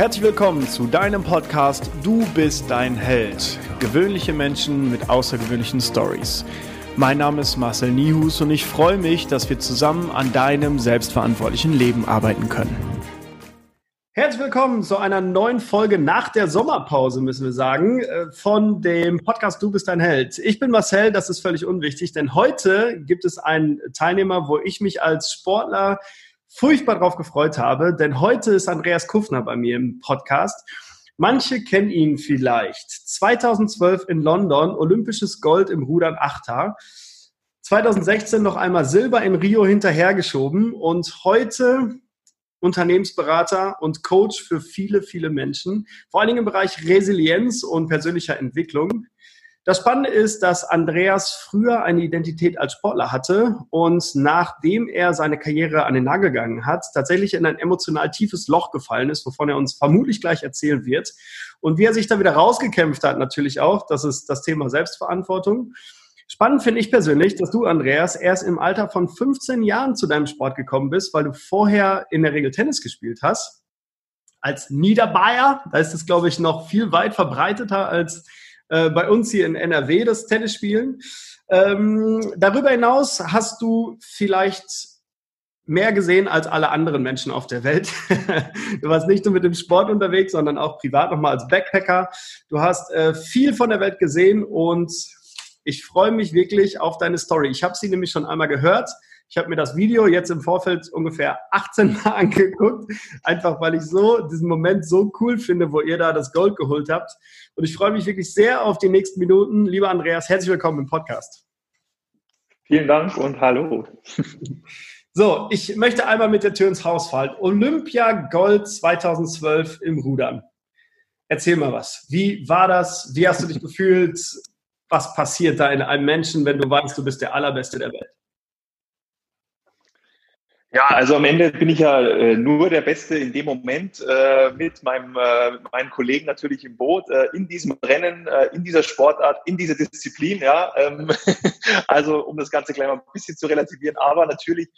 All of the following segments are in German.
Herzlich willkommen zu deinem Podcast Du bist dein Held. Gewöhnliche Menschen mit außergewöhnlichen Stories. Mein Name ist Marcel Nihus und ich freue mich, dass wir zusammen an deinem selbstverantwortlichen Leben arbeiten können. Herzlich willkommen zu einer neuen Folge nach der Sommerpause, müssen wir sagen, äh, von dem Podcast Du bist dein Held. Ich bin Marcel, das ist völlig unwichtig, denn heute gibt es einen Teilnehmer, wo ich mich als Sportler furchtbar drauf gefreut habe, denn heute ist Andreas Kuffner bei mir im Podcast. Manche kennen ihn vielleicht. 2012 in London, olympisches Gold im Rudern Achter. 2016 noch einmal Silber in Rio hinterhergeschoben und heute Unternehmensberater und Coach für viele, viele Menschen, vor allen Dingen im Bereich Resilienz und persönlicher Entwicklung. Das Spannende ist, dass Andreas früher eine Identität als Sportler hatte und nachdem er seine Karriere an den Nagel gegangen hat, tatsächlich in ein emotional tiefes Loch gefallen ist, wovon er uns vermutlich gleich erzählen wird. Und wie er sich da wieder rausgekämpft hat, natürlich auch, das ist das Thema Selbstverantwortung. Spannend finde ich persönlich, dass du, Andreas, erst im Alter von 15 Jahren zu deinem Sport gekommen bist, weil du vorher in der Regel Tennis gespielt hast. Als Niederbayer, da ist es, glaube ich, noch viel weit verbreiteter als äh, bei uns hier in NRW das Tennisspielen. Ähm, darüber hinaus hast du vielleicht mehr gesehen als alle anderen Menschen auf der Welt. du warst nicht nur mit dem Sport unterwegs, sondern auch privat nochmal als Backpacker. Du hast äh, viel von der Welt gesehen und ich freue mich wirklich auf deine Story. Ich habe sie nämlich schon einmal gehört. Ich habe mir das Video jetzt im Vorfeld ungefähr 18 Mal angeguckt, einfach weil ich so diesen Moment so cool finde, wo ihr da das Gold geholt habt. Und ich freue mich wirklich sehr auf die nächsten Minuten. Lieber Andreas, herzlich willkommen im Podcast. Vielen Dank und hallo. So, ich möchte einmal mit der Tür ins Haus fallen. Olympia Gold 2012 im Rudern. Erzähl mal was. Wie war das? Wie hast du dich gefühlt? Was passiert da in einem Menschen, wenn du weißt, du bist der Allerbeste der Welt? Ja, also am Ende bin ich ja äh, nur der Beste in dem Moment äh, mit meinem, äh, meinen Kollegen natürlich im Boot, äh, in diesem Rennen, äh, in dieser Sportart, in dieser Disziplin. Ja, ähm, also um das Ganze gleich mal ein bisschen zu relativieren. Aber natürlich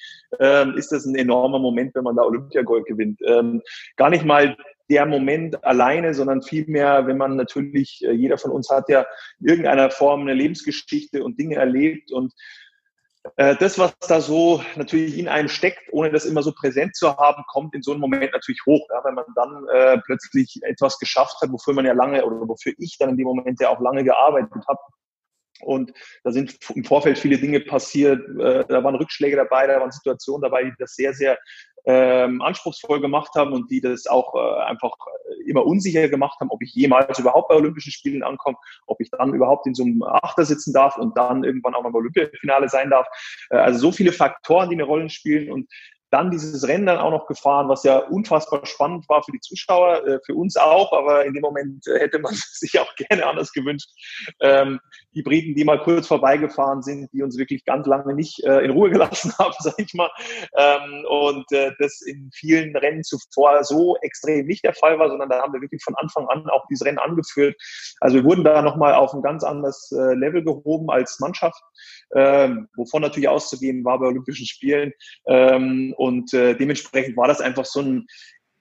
ähm, ist das ein enormer Moment, wenn man da Olympiagold gewinnt. Ähm, gar nicht mal der Moment alleine, sondern vielmehr, wenn man natürlich, jeder von uns hat ja in irgendeiner Form eine Lebensgeschichte und Dinge erlebt und das, was da so natürlich in einem steckt, ohne das immer so präsent zu haben, kommt in so einem Moment natürlich hoch. Ja, wenn man dann äh, plötzlich etwas geschafft hat, wofür man ja lange oder wofür ich dann in dem Moment ja auch lange gearbeitet habe, und da sind im Vorfeld viele Dinge passiert. Äh, da waren Rückschläge dabei, da waren Situationen dabei, die das sehr, sehr ähm, anspruchsvoll gemacht haben und die das auch äh, einfach immer unsicher gemacht haben, ob ich jemals überhaupt bei Olympischen Spielen ankomme, ob ich dann überhaupt in so einem Achter sitzen darf und dann irgendwann auch mal beim Olympiafinale sein darf. Äh, also so viele Faktoren, die eine Rolle spielen und dann dieses Rennen dann auch noch gefahren, was ja unfassbar spannend war für die Zuschauer, äh, für uns auch, aber in dem Moment äh, hätte man sich auch gerne anders gewünscht. Ähm, die Briten, die mal kurz vorbeigefahren sind, die uns wirklich ganz lange nicht äh, in Ruhe gelassen haben, sag ich mal. Ähm, und das in vielen Rennen zuvor so extrem nicht der Fall war, sondern da haben wir wirklich von Anfang an auch dieses Rennen angeführt. Also wir wurden da nochmal auf ein ganz anderes Level gehoben als Mannschaft, ähm, wovon natürlich auszugehen war bei Olympischen Spielen. Und äh, dementsprechend war das einfach so ein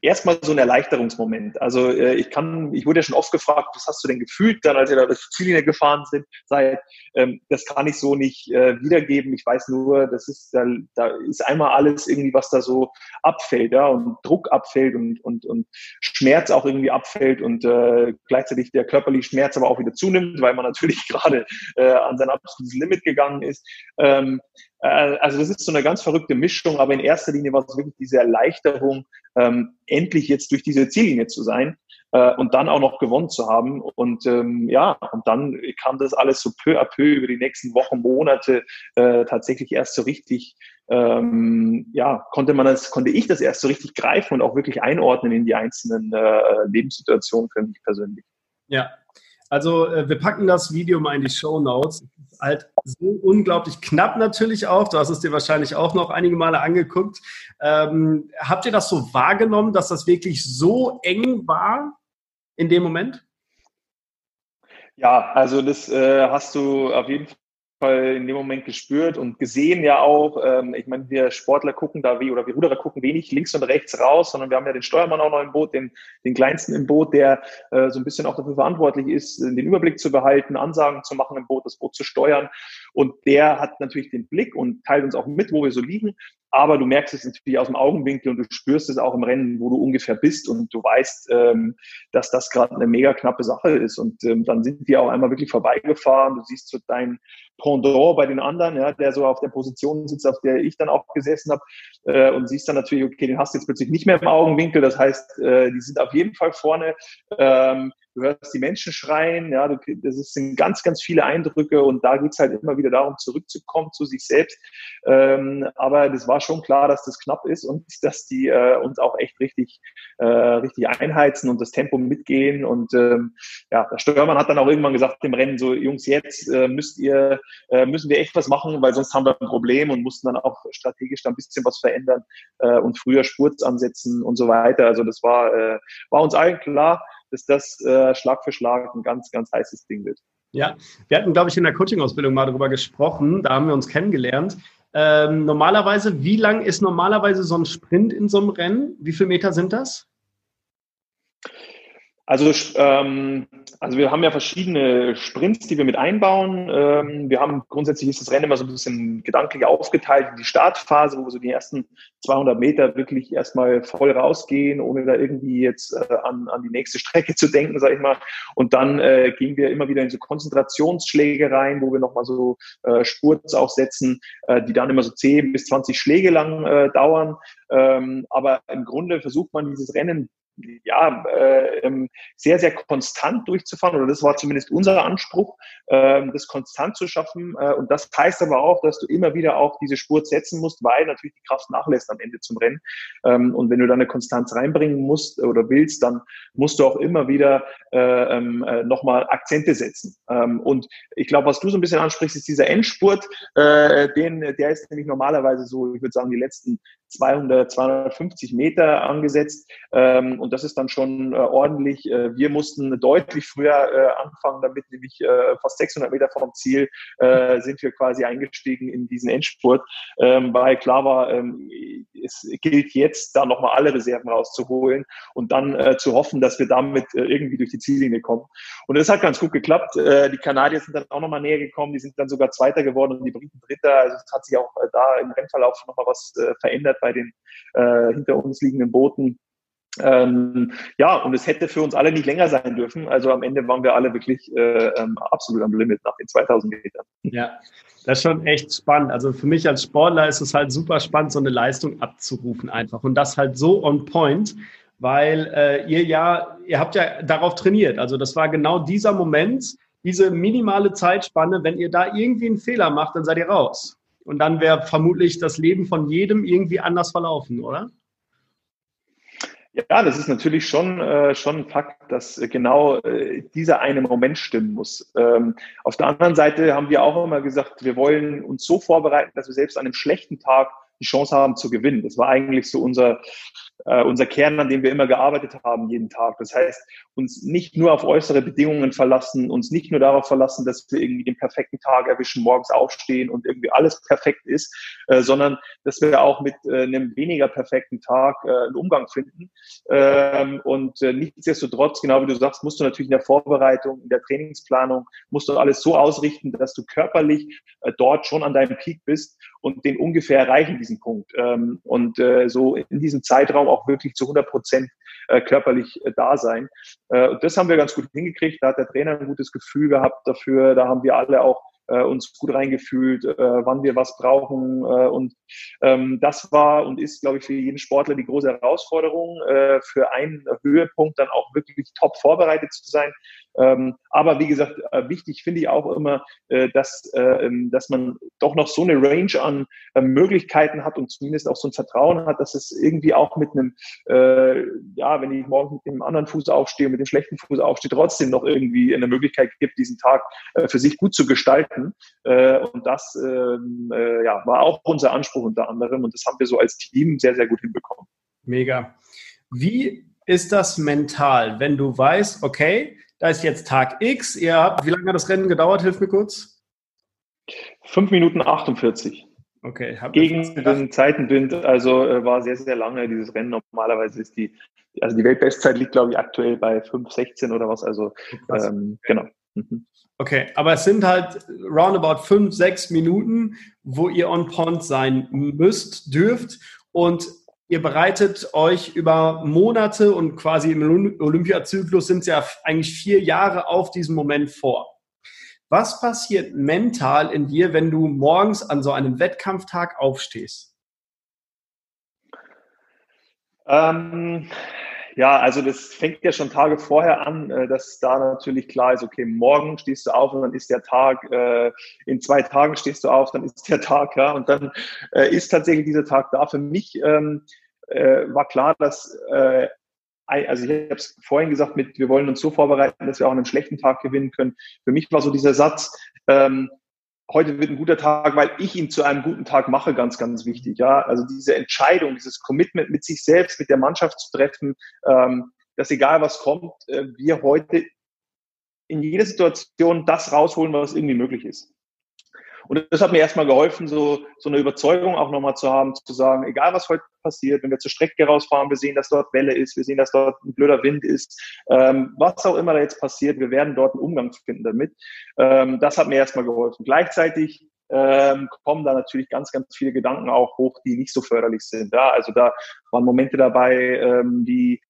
erstmal so ein Erleichterungsmoment. Also äh, ich kann, ich wurde ja schon oft gefragt, was hast du denn gefühlt, dann als ihr da das Ziellinie gefahren sind, seid, ähm, das kann ich so nicht äh, wiedergeben. Ich weiß nur, das ist, da, da ist einmal alles irgendwie, was da so abfällt, ja, und Druck abfällt und, und, und Schmerz auch irgendwie abfällt und äh, gleichzeitig der körperliche Schmerz aber auch wieder zunimmt, weil man natürlich gerade äh, an sein absolutes Limit gegangen ist. Ähm, äh, also das ist so eine ganz verrückte Mischung, aber in erster Linie war es wirklich diese Erleichterung, ähm, endlich jetzt durch diese Ziellinie zu sein äh, und dann auch noch gewonnen zu haben. Und ähm, ja, und dann kam das alles so peu à peu über die nächsten Wochen, Monate äh, tatsächlich erst so richtig, ähm, ja, konnte man das, konnte ich das erst so richtig greifen und auch wirklich einordnen in die einzelnen äh, Lebenssituationen für mich persönlich. Ja, also äh, wir packen das Video mal in die Show Notes halt so unglaublich knapp natürlich auch. Du hast es dir wahrscheinlich auch noch einige Male angeguckt. Ähm, habt ihr das so wahrgenommen, dass das wirklich so eng war in dem Moment? Ja, also das äh, hast du auf jeden Fall in dem Moment gespürt und gesehen ja auch. Ähm, ich meine, wir Sportler gucken da wie oder wir Ruderer gucken wenig links und rechts raus, sondern wir haben ja den Steuermann auch noch im Boot, den, den kleinsten im Boot, der äh, so ein bisschen auch dafür verantwortlich ist, den Überblick zu behalten, Ansagen zu machen im Boot, das Boot zu steuern. Und der hat natürlich den Blick und teilt uns auch mit, wo wir so liegen. Aber du merkst es natürlich aus dem Augenwinkel und du spürst es auch im Rennen, wo du ungefähr bist und du weißt, ähm, dass das gerade eine mega knappe Sache ist. Und ähm, dann sind wir auch einmal wirklich vorbeigefahren. Du siehst so dein Pendant bei den anderen, ja, der so auf der Position sitzt, auf der ich dann auch gesessen habe äh, und siehst dann natürlich, okay, den hast du jetzt plötzlich nicht mehr im Augenwinkel. Das heißt, äh, die sind auf jeden Fall vorne. Ähm, du hörst die Menschen schreien, ja, du, das sind ganz, ganz viele Eindrücke und da geht's halt immer wieder darum, zurückzukommen zu sich selbst. Ähm, aber das war schon klar, dass das knapp ist und dass die äh, uns auch echt richtig, äh, richtig einheizen und das Tempo mitgehen. Und ähm, ja, der Steuermann hat dann auch irgendwann gesagt dem Rennen so, Jungs, jetzt äh, müsst ihr, äh, müssen wir echt was machen, weil sonst haben wir ein Problem und mussten dann auch strategisch da ein bisschen was verändern äh, und früher Spurz ansetzen und so weiter. Also das war, äh, war uns allen klar dass das äh, Schlag für Schlag ein ganz, ganz heißes Ding wird. Ja, wir hatten, glaube ich, in der Coaching-Ausbildung mal darüber gesprochen. Da haben wir uns kennengelernt. Ähm, normalerweise, wie lang ist normalerweise so ein Sprint in so einem Rennen? Wie viele Meter sind das? Also, ähm, also wir haben ja verschiedene Sprints, die wir mit einbauen. Ähm, wir haben grundsätzlich ist das Rennen immer so ein bisschen gedanklich aufgeteilt in die Startphase, wo wir so die ersten 200 Meter wirklich erstmal voll rausgehen, ohne da irgendwie jetzt äh, an, an die nächste Strecke zu denken, sag ich mal. Und dann äh, gehen wir immer wieder in so Konzentrationsschläge rein, wo wir nochmal so äh, Spurts aufsetzen, äh, die dann immer so 10 bis 20 Schläge lang äh, dauern. Ähm, aber im Grunde versucht man dieses Rennen ja, äh, ähm, sehr, sehr konstant durchzufahren, oder das war zumindest unser Anspruch, äh, das konstant zu schaffen. Äh, und das heißt aber auch, dass du immer wieder auch diese Spur setzen musst, weil natürlich die Kraft nachlässt am Ende zum Rennen. Ähm, und wenn du da eine Konstanz reinbringen musst oder willst, dann musst du auch immer wieder äh, ähm, äh, nochmal Akzente setzen. Ähm, und ich glaube, was du so ein bisschen ansprichst, ist dieser Endspurt, äh, den, der ist nämlich normalerweise so, ich würde sagen, die letzten 200, 250 Meter angesetzt. Ähm, und das ist dann schon äh, ordentlich. Äh, wir mussten deutlich früher äh, anfangen, damit nämlich äh, fast 600 Meter vom Ziel äh, sind wir quasi eingestiegen in diesen Endspurt, ähm, weil klar war, ähm, es gilt jetzt, da nochmal alle Reserven rauszuholen und dann äh, zu hoffen, dass wir damit irgendwie durch die Ziellinie kommen. Und das hat ganz gut geklappt. die Kanadier sind dann auch nochmal näher gekommen, die sind dann sogar Zweiter geworden und die Briten Dritter. Also es hat sich auch da im Rennverlauf nochmal was verändert bei den äh, hinter uns liegenden Booten. Ähm, ja, und es hätte für uns alle nicht länger sein dürfen. Also am Ende waren wir alle wirklich äh, ähm, absolut am Limit nach den 2000 Metern. Ja, das ist schon echt spannend. Also für mich als Sportler ist es halt super spannend, so eine Leistung abzurufen einfach. Und das halt so on point, weil äh, ihr ja, ihr habt ja darauf trainiert. Also das war genau dieser Moment, diese minimale Zeitspanne. Wenn ihr da irgendwie einen Fehler macht, dann seid ihr raus. Und dann wäre vermutlich das Leben von jedem irgendwie anders verlaufen, oder? Ja, das ist natürlich schon, äh, schon ein Fakt, dass äh, genau äh, dieser eine Moment stimmen muss. Ähm, auf der anderen Seite haben wir auch immer gesagt, wir wollen uns so vorbereiten, dass wir selbst an einem schlechten Tag die Chance haben zu gewinnen. Das war eigentlich so unser, äh, unser Kern, an dem wir immer gearbeitet haben, jeden Tag. Das heißt, uns nicht nur auf äußere Bedingungen verlassen, uns nicht nur darauf verlassen, dass wir irgendwie den perfekten Tag erwischen, morgens aufstehen und irgendwie alles perfekt ist, äh, sondern dass wir auch mit äh, einem weniger perfekten Tag äh, einen Umgang finden. Ähm, und äh, nichtsdestotrotz, genau wie du sagst, musst du natürlich in der Vorbereitung, in der Trainingsplanung, musst du alles so ausrichten, dass du körperlich äh, dort schon an deinem Peak bist und den ungefähr erreichen, diesen Punkt. Ähm, und äh, so in diesem Zeitraum auch wirklich zu 100 Prozent äh, körperlich äh, da sein. Äh, und das haben wir ganz gut hingekriegt. Da hat der Trainer ein gutes Gefühl gehabt dafür. Da haben wir alle auch uns gut reingefühlt, wann wir was brauchen. Und ähm, das war und ist, glaube ich, für jeden Sportler die große Herausforderung, für einen Höhepunkt dann auch wirklich top vorbereitet zu sein. Ähm, aber wie gesagt, äh, wichtig finde ich auch immer, äh, dass, äh, ähm, dass man doch noch so eine Range an äh, Möglichkeiten hat und zumindest auch so ein Vertrauen hat, dass es irgendwie auch mit einem, äh, ja, wenn ich morgen mit dem anderen Fuß aufstehe, mit dem schlechten Fuß aufstehe, trotzdem noch irgendwie eine Möglichkeit gibt, diesen Tag äh, für sich gut zu gestalten. und das ähm, ja, war auch unser Anspruch unter anderem und das haben wir so als Team sehr, sehr gut hinbekommen. Mega. Wie ist das mental, wenn du weißt, okay, da ist jetzt Tag X. Ihr habt, wie lange hat das Rennen gedauert? Hilf mir kurz. 5 Minuten 48. Okay. Gegen den Zeitenwind, also äh, war sehr, sehr lange dieses Rennen. Normalerweise ist die, also die Weltbestzeit liegt, glaube ich, aktuell bei 5,16 oder was. Also ähm, genau. Mhm. Okay, aber es sind halt roundabout fünf, sechs Minuten, wo ihr on point sein müsst, dürft und ihr bereitet euch über Monate und quasi im Olympiazyklus sind es ja eigentlich vier Jahre auf diesen Moment vor. Was passiert mental in dir, wenn du morgens an so einem Wettkampftag aufstehst? Ähm, ja, also das fängt ja schon Tage vorher an, äh, dass da natürlich klar ist, okay, morgen stehst du auf und dann ist der Tag, äh, in zwei Tagen stehst du auf, dann ist der Tag, ja, und dann äh, ist tatsächlich dieser Tag da. Für mich ähm, war klar, dass also ich habe es vorhin gesagt, mit, wir wollen uns so vorbereiten, dass wir auch einen schlechten Tag gewinnen können. Für mich war so dieser Satz, ähm, heute wird ein guter Tag, weil ich ihn zu einem guten Tag mache, ganz, ganz wichtig. Ja, also diese Entscheidung, dieses Commitment mit sich selbst, mit der Mannschaft zu treffen, ähm, dass egal was kommt, äh, wir heute in jeder Situation das rausholen, was irgendwie möglich ist. Und das hat mir erstmal geholfen, so, so eine Überzeugung auch nochmal zu haben, zu sagen, egal was heute passiert, wenn wir zur Strecke rausfahren, wir sehen, dass dort Welle ist, wir sehen, dass dort ein blöder Wind ist, ähm, was auch immer da jetzt passiert, wir werden dort einen Umgang finden damit. Ähm, das hat mir erstmal geholfen. Gleichzeitig ähm, kommen da natürlich ganz, ganz viele Gedanken auch hoch, die nicht so förderlich sind. Ja, also da waren Momente dabei, ähm, die,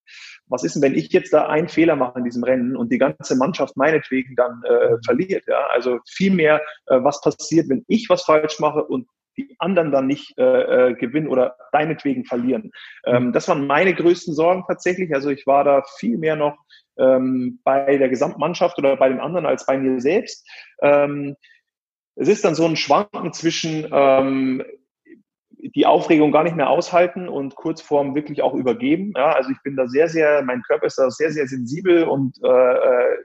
was ist denn, wenn ich jetzt da einen Fehler mache in diesem Rennen und die ganze Mannschaft meinetwegen dann äh, verliert? Ja, also vielmehr, äh, was passiert, wenn ich was falsch mache und die anderen dann nicht äh, äh, gewinnen oder deinetwegen verlieren. Ähm, das waren meine größten Sorgen tatsächlich. Also ich war da viel mehr noch ähm, bei der Gesamtmannschaft oder bei den anderen als bei mir selbst. Ähm, es ist dann so ein Schwanken zwischen ähm, die Aufregung gar nicht mehr aushalten und kurz vorm wirklich auch übergeben. Ja, also ich bin da sehr, sehr, mein Körper ist da sehr, sehr sensibel und äh, äh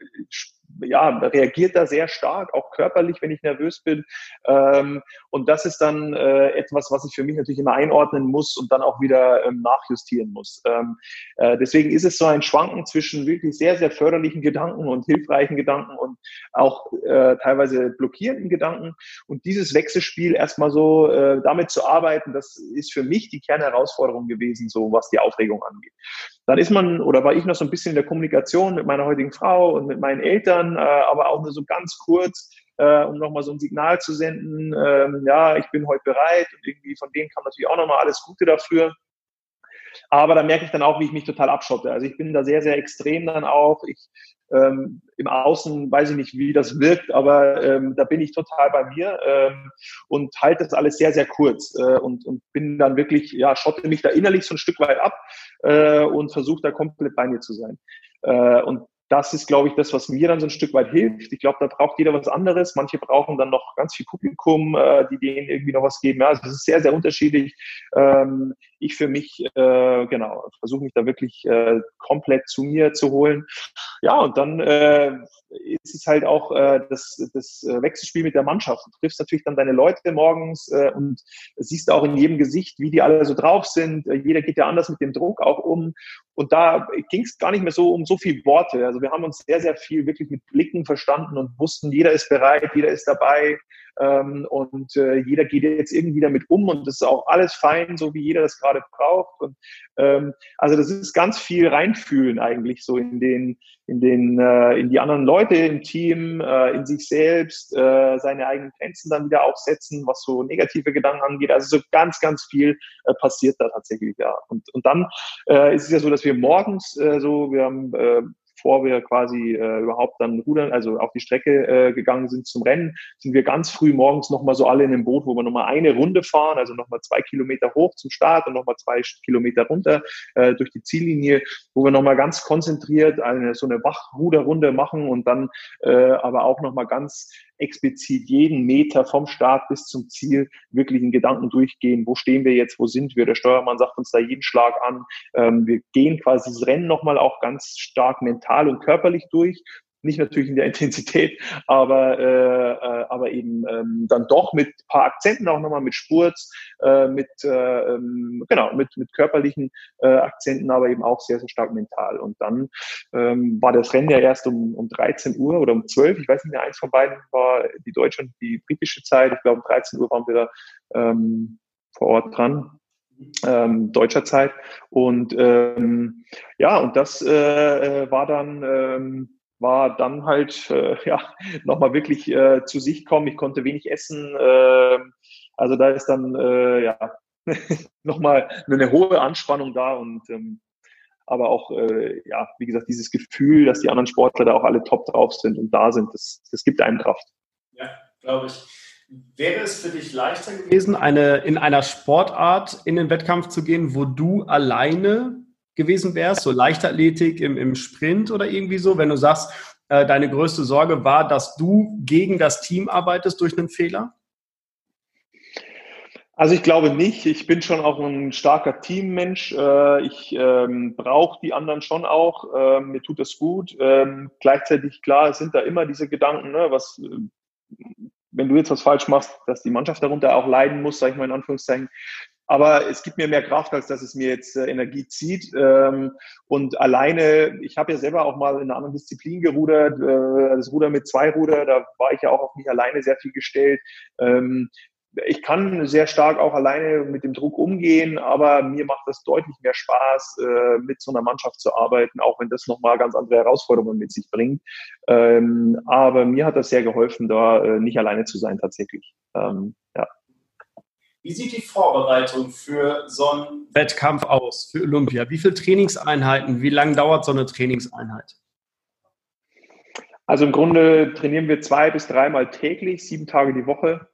ja, reagiert da sehr stark, auch körperlich, wenn ich nervös bin. Ähm, und das ist dann äh, etwas, was ich für mich natürlich immer einordnen muss und dann auch wieder ähm, nachjustieren muss. Ähm, äh, deswegen ist es so ein Schwanken zwischen wirklich sehr, sehr förderlichen Gedanken und hilfreichen Gedanken und auch äh, teilweise blockierenden Gedanken. Und dieses Wechselspiel erstmal so äh, damit zu arbeiten, das ist für mich die Kernherausforderung gewesen, so was die Aufregung angeht. Dann ist man, oder war ich noch so ein bisschen in der Kommunikation mit meiner heutigen Frau und mit meinen Eltern, äh, aber auch nur so ganz kurz, äh, um nochmal so ein Signal zu senden, ähm, ja, ich bin heute bereit und irgendwie von denen kam natürlich auch nochmal alles Gute dafür. Aber da merke ich dann auch, wie ich mich total abschotte. Also ich bin da sehr, sehr extrem dann auch. Ich ähm, im Außen weiß ich nicht, wie das wirkt, aber ähm, da bin ich total bei mir ähm, und halte das alles sehr, sehr kurz äh, und, und bin dann wirklich, ja, schotte mich da innerlich so ein Stück weit ab äh, und versuche da komplett bei mir zu sein. Äh, und das ist, glaube ich, das, was mir dann so ein Stück weit hilft. Ich glaube, da braucht jeder was anderes. Manche brauchen dann noch ganz viel Publikum, äh, die denen irgendwie noch was geben. Ja, also es ist sehr, sehr unterschiedlich. Ähm, ich für mich, äh, genau, versuche mich da wirklich äh, komplett zu mir zu holen. Ja, und dann äh, ist es halt auch äh, das, das äh, Wechselspiel mit der Mannschaft. Du triffst natürlich dann deine Leute morgens äh, und siehst auch in jedem Gesicht, wie die alle so drauf sind. Äh, jeder geht ja anders mit dem Druck auch um. Und da ging es gar nicht mehr so um so viel Worte. Also wir haben uns sehr, sehr viel wirklich mit Blicken verstanden und wussten, jeder ist bereit, jeder ist dabei. Ähm, und äh, jeder geht jetzt irgendwie damit um und das ist auch alles fein, so wie jeder das gerade braucht. Und ähm, also das ist ganz viel reinfühlen eigentlich so in den, in den, äh, in die anderen Leute im Team, äh, in sich selbst, äh, seine eigenen Grenzen dann wieder aufsetzen, was so negative Gedanken angeht. Also so ganz, ganz viel äh, passiert da tatsächlich, ja. Und, und dann äh, ist es ja so, dass wir morgens äh, so, wir haben äh, bevor wir quasi äh, überhaupt dann rudern, also auf die Strecke äh, gegangen sind zum Rennen, sind wir ganz früh morgens nochmal so alle in einem Boot, wo wir nochmal eine Runde fahren, also nochmal zwei Kilometer hoch zum Start und nochmal zwei Kilometer runter äh, durch die Ziellinie, wo wir nochmal ganz konzentriert eine, so eine Wachruderrunde machen und dann äh, aber auch nochmal ganz explizit jeden Meter vom Start bis zum Ziel wirklich in Gedanken durchgehen. Wo stehen wir jetzt? Wo sind wir? Der Steuermann sagt uns da jeden Schlag an. Ähm, wir gehen quasi das Rennen nochmal auch ganz stark mental und körperlich durch nicht natürlich in der Intensität, aber, äh, äh, aber eben ähm, dann doch mit paar Akzenten auch nochmal mit Spurz, äh, mit äh, ähm, genau mit mit körperlichen äh, Akzenten, aber eben auch sehr sehr stark mental. Und dann ähm, war das Rennen ja erst um, um 13 Uhr oder um 12, ich weiß nicht mehr, eins von beiden war die deutsche und die britische Zeit. Ich glaube um 13 Uhr waren wir da ähm, vor Ort dran ähm, deutscher Zeit. Und ähm, ja, und das äh, äh, war dann ähm, war dann halt äh, ja nochmal wirklich äh, zu sich kommen. Ich konnte wenig essen. Äh, also da ist dann äh, ja nochmal eine hohe Anspannung da und ähm, aber auch äh, ja wie gesagt dieses Gefühl, dass die anderen Sportler da auch alle top drauf sind und da sind, das, das gibt einem Kraft. Ja, glaube ich. Wäre es für dich leichter gewesen, eine, in einer Sportart in den Wettkampf zu gehen, wo du alleine gewesen wärst, so Leichtathletik im, im Sprint oder irgendwie so, wenn du sagst, äh, deine größte Sorge war, dass du gegen das Team arbeitest durch einen Fehler? Also ich glaube nicht. Ich bin schon auch ein starker Teammensch. Äh, ich ähm, brauche die anderen schon auch. Ähm, mir tut das gut. Ähm, gleichzeitig, klar, sind da immer diese Gedanken, ne, was wenn du jetzt was falsch machst, dass die Mannschaft darunter auch leiden muss, sage ich mal in Anführungszeichen. Aber es gibt mir mehr Kraft, als dass es mir jetzt äh, Energie zieht. Ähm, und alleine, ich habe ja selber auch mal in einer anderen Disziplin gerudert, äh, das Ruder mit zwei Ruder, da war ich ja auch auf mich alleine sehr viel gestellt. Ähm, ich kann sehr stark auch alleine mit dem Druck umgehen, aber mir macht es deutlich mehr Spaß, äh, mit so einer Mannschaft zu arbeiten, auch wenn das nochmal ganz andere Herausforderungen mit sich bringt. Ähm, aber mir hat das sehr geholfen, da äh, nicht alleine zu sein tatsächlich. Ähm, ja. Wie sieht die Vorbereitung für so einen Wettkampf aus, für Olympia? Wie viele Trainingseinheiten, wie lange dauert so eine Trainingseinheit? Also im Grunde trainieren wir zwei bis dreimal täglich, sieben Tage die Woche.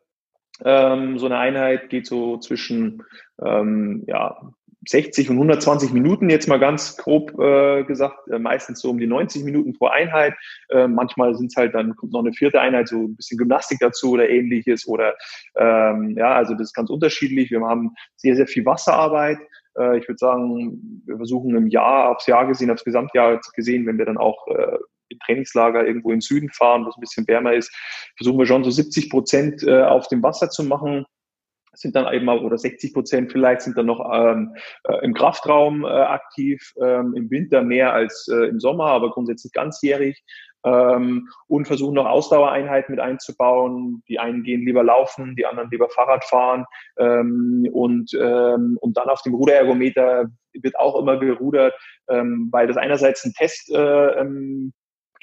Ähm, so eine Einheit geht so zwischen ähm, ja, 60 und 120 Minuten, jetzt mal ganz grob äh, gesagt, äh, meistens so um die 90 Minuten pro Einheit. Äh, manchmal sind es halt, dann kommt noch eine vierte Einheit, so ein bisschen Gymnastik dazu oder ähnliches. Oder ähm, ja, also das ist ganz unterschiedlich. Wir haben sehr, sehr viel Wasserarbeit. Äh, ich würde sagen, wir versuchen im Jahr, aufs Jahr gesehen, aufs Gesamtjahr gesehen, wenn wir dann auch äh, im Trainingslager irgendwo im Süden fahren, wo es ein bisschen wärmer ist, versuchen wir schon so 70 Prozent äh, auf dem Wasser zu machen. Sind dann eben oder 60 Prozent vielleicht sind dann noch ähm, äh, im Kraftraum äh, aktiv, ähm, im Winter mehr als äh, im Sommer, aber grundsätzlich ganzjährig. Ähm, und versuchen noch Ausdauereinheiten mit einzubauen. Die einen gehen lieber laufen, die anderen lieber Fahrrad fahren. Ähm, und, ähm, und dann auf dem Ruderergometer wird auch immer gerudert, ähm, weil das einerseits ein Test äh, ähm,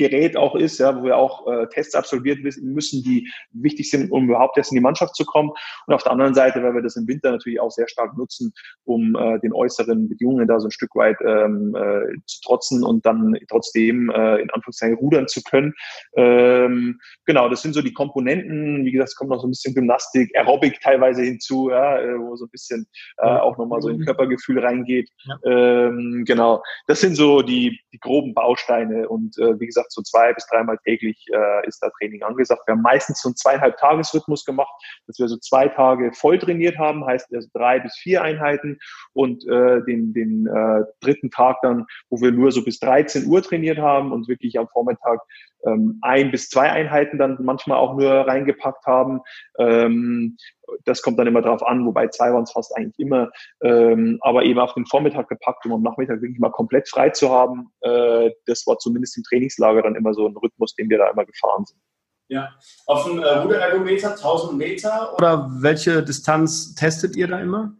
Gerät auch ist, ja, wo wir auch äh, Tests absolviert müssen, die wichtig sind, um überhaupt erst in die Mannschaft zu kommen. Und auf der anderen Seite, weil wir das im Winter natürlich auch sehr stark nutzen, um äh, den äußeren Bedingungen da so ein Stück weit ähm, äh, zu trotzen und dann trotzdem äh, in Anführungszeichen rudern zu können. Ähm, genau, das sind so die Komponenten. Wie gesagt, es kommt noch so ein bisschen Gymnastik, Aerobic teilweise hinzu, ja, äh, wo so ein bisschen äh, auch nochmal so in Körpergefühl reingeht. Ja. Ähm, genau, das sind so die, die groben Bausteine und äh, wie gesagt, so zwei bis dreimal täglich äh, ist da Training angesagt. Wir haben meistens so einen zweieinhalb Tagesrhythmus gemacht, dass wir so zwei Tage voll trainiert haben, heißt also drei bis vier Einheiten und äh, den, den äh, dritten Tag dann, wo wir nur so bis 13 Uhr trainiert haben und wirklich am Vormittag ähm, ein bis zwei Einheiten dann manchmal auch nur reingepackt haben. Ähm, das kommt dann immer drauf an, wobei zwei waren es fast eigentlich immer, ähm, aber eben auf den Vormittag gepackt, um am Nachmittag wirklich mal komplett frei zu haben. Äh, das war zumindest im Trainingslager dann immer so ein Rhythmus, den wir da immer gefahren sind. Ja, auf dem äh, Ruderergometer 1000 Meter oder welche Distanz testet ihr da immer?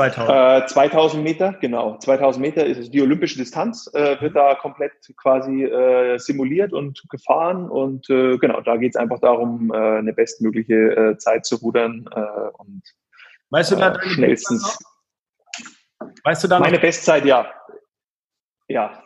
2000. Äh, 2000 Meter, genau. 2000 Meter ist die olympische Distanz, äh, wird da komplett quasi äh, simuliert und gefahren. Und äh, genau, da geht es einfach darum, äh, eine bestmögliche äh, Zeit zu rudern und weißt du da schnellstens. Weißt du da Meine Bestzeit, ja. Ja,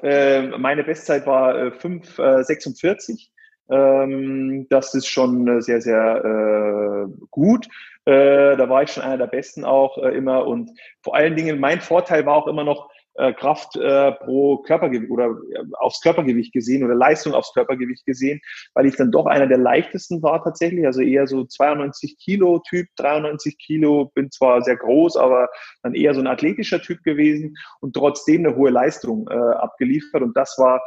meine Bestzeit war 5,46. Ähm, das ist schon sehr, sehr gut. Äh, da war ich schon einer der Besten auch äh, immer. Und vor allen Dingen, mein Vorteil war auch immer noch äh, Kraft äh, pro Körpergewicht oder äh, aufs Körpergewicht gesehen oder Leistung aufs Körpergewicht gesehen, weil ich dann doch einer der leichtesten war tatsächlich. Also eher so 92 Kilo Typ, 93 Kilo, bin zwar sehr groß, aber dann eher so ein athletischer Typ gewesen und trotzdem eine hohe Leistung äh, abgeliefert. Und das war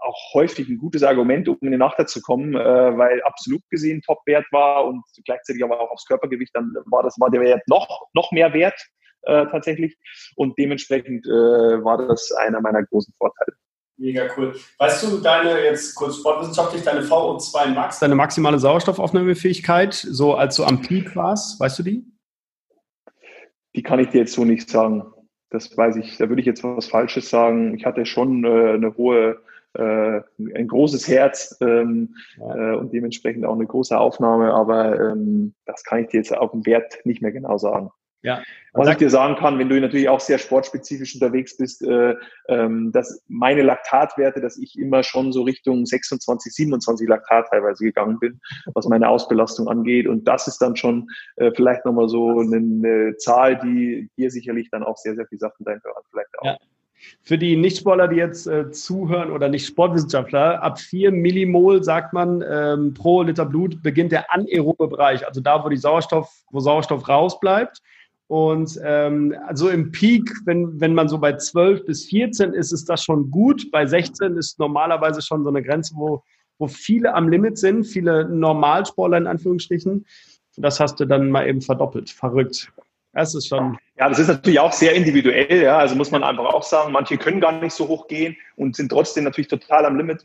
auch häufig ein gutes Argument, um in den Nachteil zu kommen, äh, weil absolut gesehen Topwert war und gleichzeitig aber auch aufs Körpergewicht, dann war das war der Wert noch, noch mehr wert äh, tatsächlich. Und dementsprechend äh, war das einer meiner großen Vorteile. Mega cool. Weißt du, deine, jetzt kurz sportwissenschaftlich, deine VO2 Max, deine maximale Sauerstoffaufnahmefähigkeit, so als du am Peak warst, weißt du die? Die kann ich dir jetzt so nicht sagen. Das weiß ich, da würde ich jetzt was Falsches sagen. Ich hatte schon äh, eine hohe, äh, ein großes Herz ähm, ja. äh, und dementsprechend auch eine große Aufnahme, aber ähm, das kann ich dir jetzt auf dem Wert nicht mehr genau sagen. Ja. Was ich dir sagen kann, wenn du natürlich auch sehr sportspezifisch unterwegs bist, äh, ähm, dass meine Laktatwerte, dass ich immer schon so Richtung 26, 27 Laktat teilweise gegangen bin, was meine Ausbelastung angeht. Und das ist dann schon äh, vielleicht nochmal so eine, eine, Zahl, die dir sicherlich dann auch sehr, sehr viel Sachen dein Hörer vielleicht auch. Ja. Für die Nichtsportler, die jetzt äh, zuhören oder nicht Sportwissenschaftler, ab 4 Millimol sagt man ähm, pro Liter Blut beginnt der anaerobe Bereich, also da, wo die Sauerstoff, wo Sauerstoff rausbleibt. Und ähm, also im Peak, wenn, wenn man so bei 12 bis 14 ist, ist das schon gut. Bei 16 ist normalerweise schon so eine Grenze, wo, wo viele am Limit sind, viele Normalsportler in Anführungsstrichen. Das hast du dann mal eben verdoppelt. Verrückt. Das ist schon. Ja, das ist natürlich auch sehr individuell. Ja, also muss man einfach auch sagen, manche können gar nicht so hoch gehen und sind trotzdem natürlich total am Limit,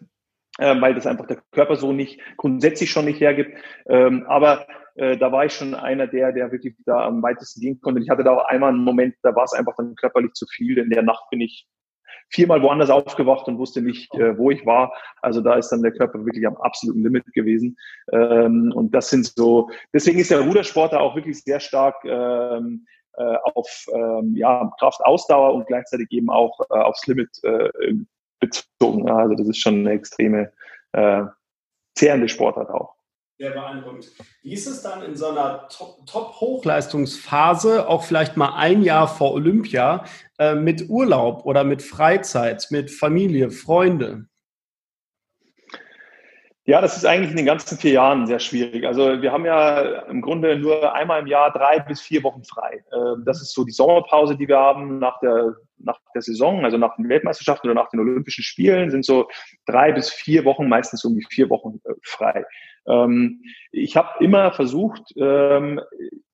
äh, weil das einfach der Körper so nicht grundsätzlich schon nicht hergibt. Ähm, aber äh, da war ich schon einer der, der wirklich da am weitesten gehen konnte. Ich hatte da auch einmal einen Moment, da war es einfach dann körperlich zu viel. In der Nacht bin ich viermal woanders aufgewacht und wusste nicht, äh, wo ich war. Also da ist dann der Körper wirklich am absoluten Limit gewesen. Ähm, und das sind so, deswegen ist der Rudersport da auch wirklich sehr stark ähm, äh, auf ähm, ja, Kraft, Ausdauer und gleichzeitig eben auch äh, aufs Limit äh, bezogen. Also das ist schon eine extreme äh, zehrende Sportart auch. Sehr beeindruckend. Wie ist es dann in so einer Top-Hochleistungsphase, auch vielleicht mal ein Jahr vor Olympia, äh, mit Urlaub oder mit Freizeit, mit Familie, Freunde? Ja, das ist eigentlich in den ganzen vier Jahren sehr schwierig. Also wir haben ja im Grunde nur einmal im Jahr drei bis vier Wochen frei. Ähm, das ist so die Sommerpause, die wir haben nach der, nach der Saison, also nach den Weltmeisterschaften oder nach den Olympischen Spielen, sind so drei bis vier Wochen, meistens um die vier Wochen äh, frei. Ähm, ich habe immer versucht, ähm,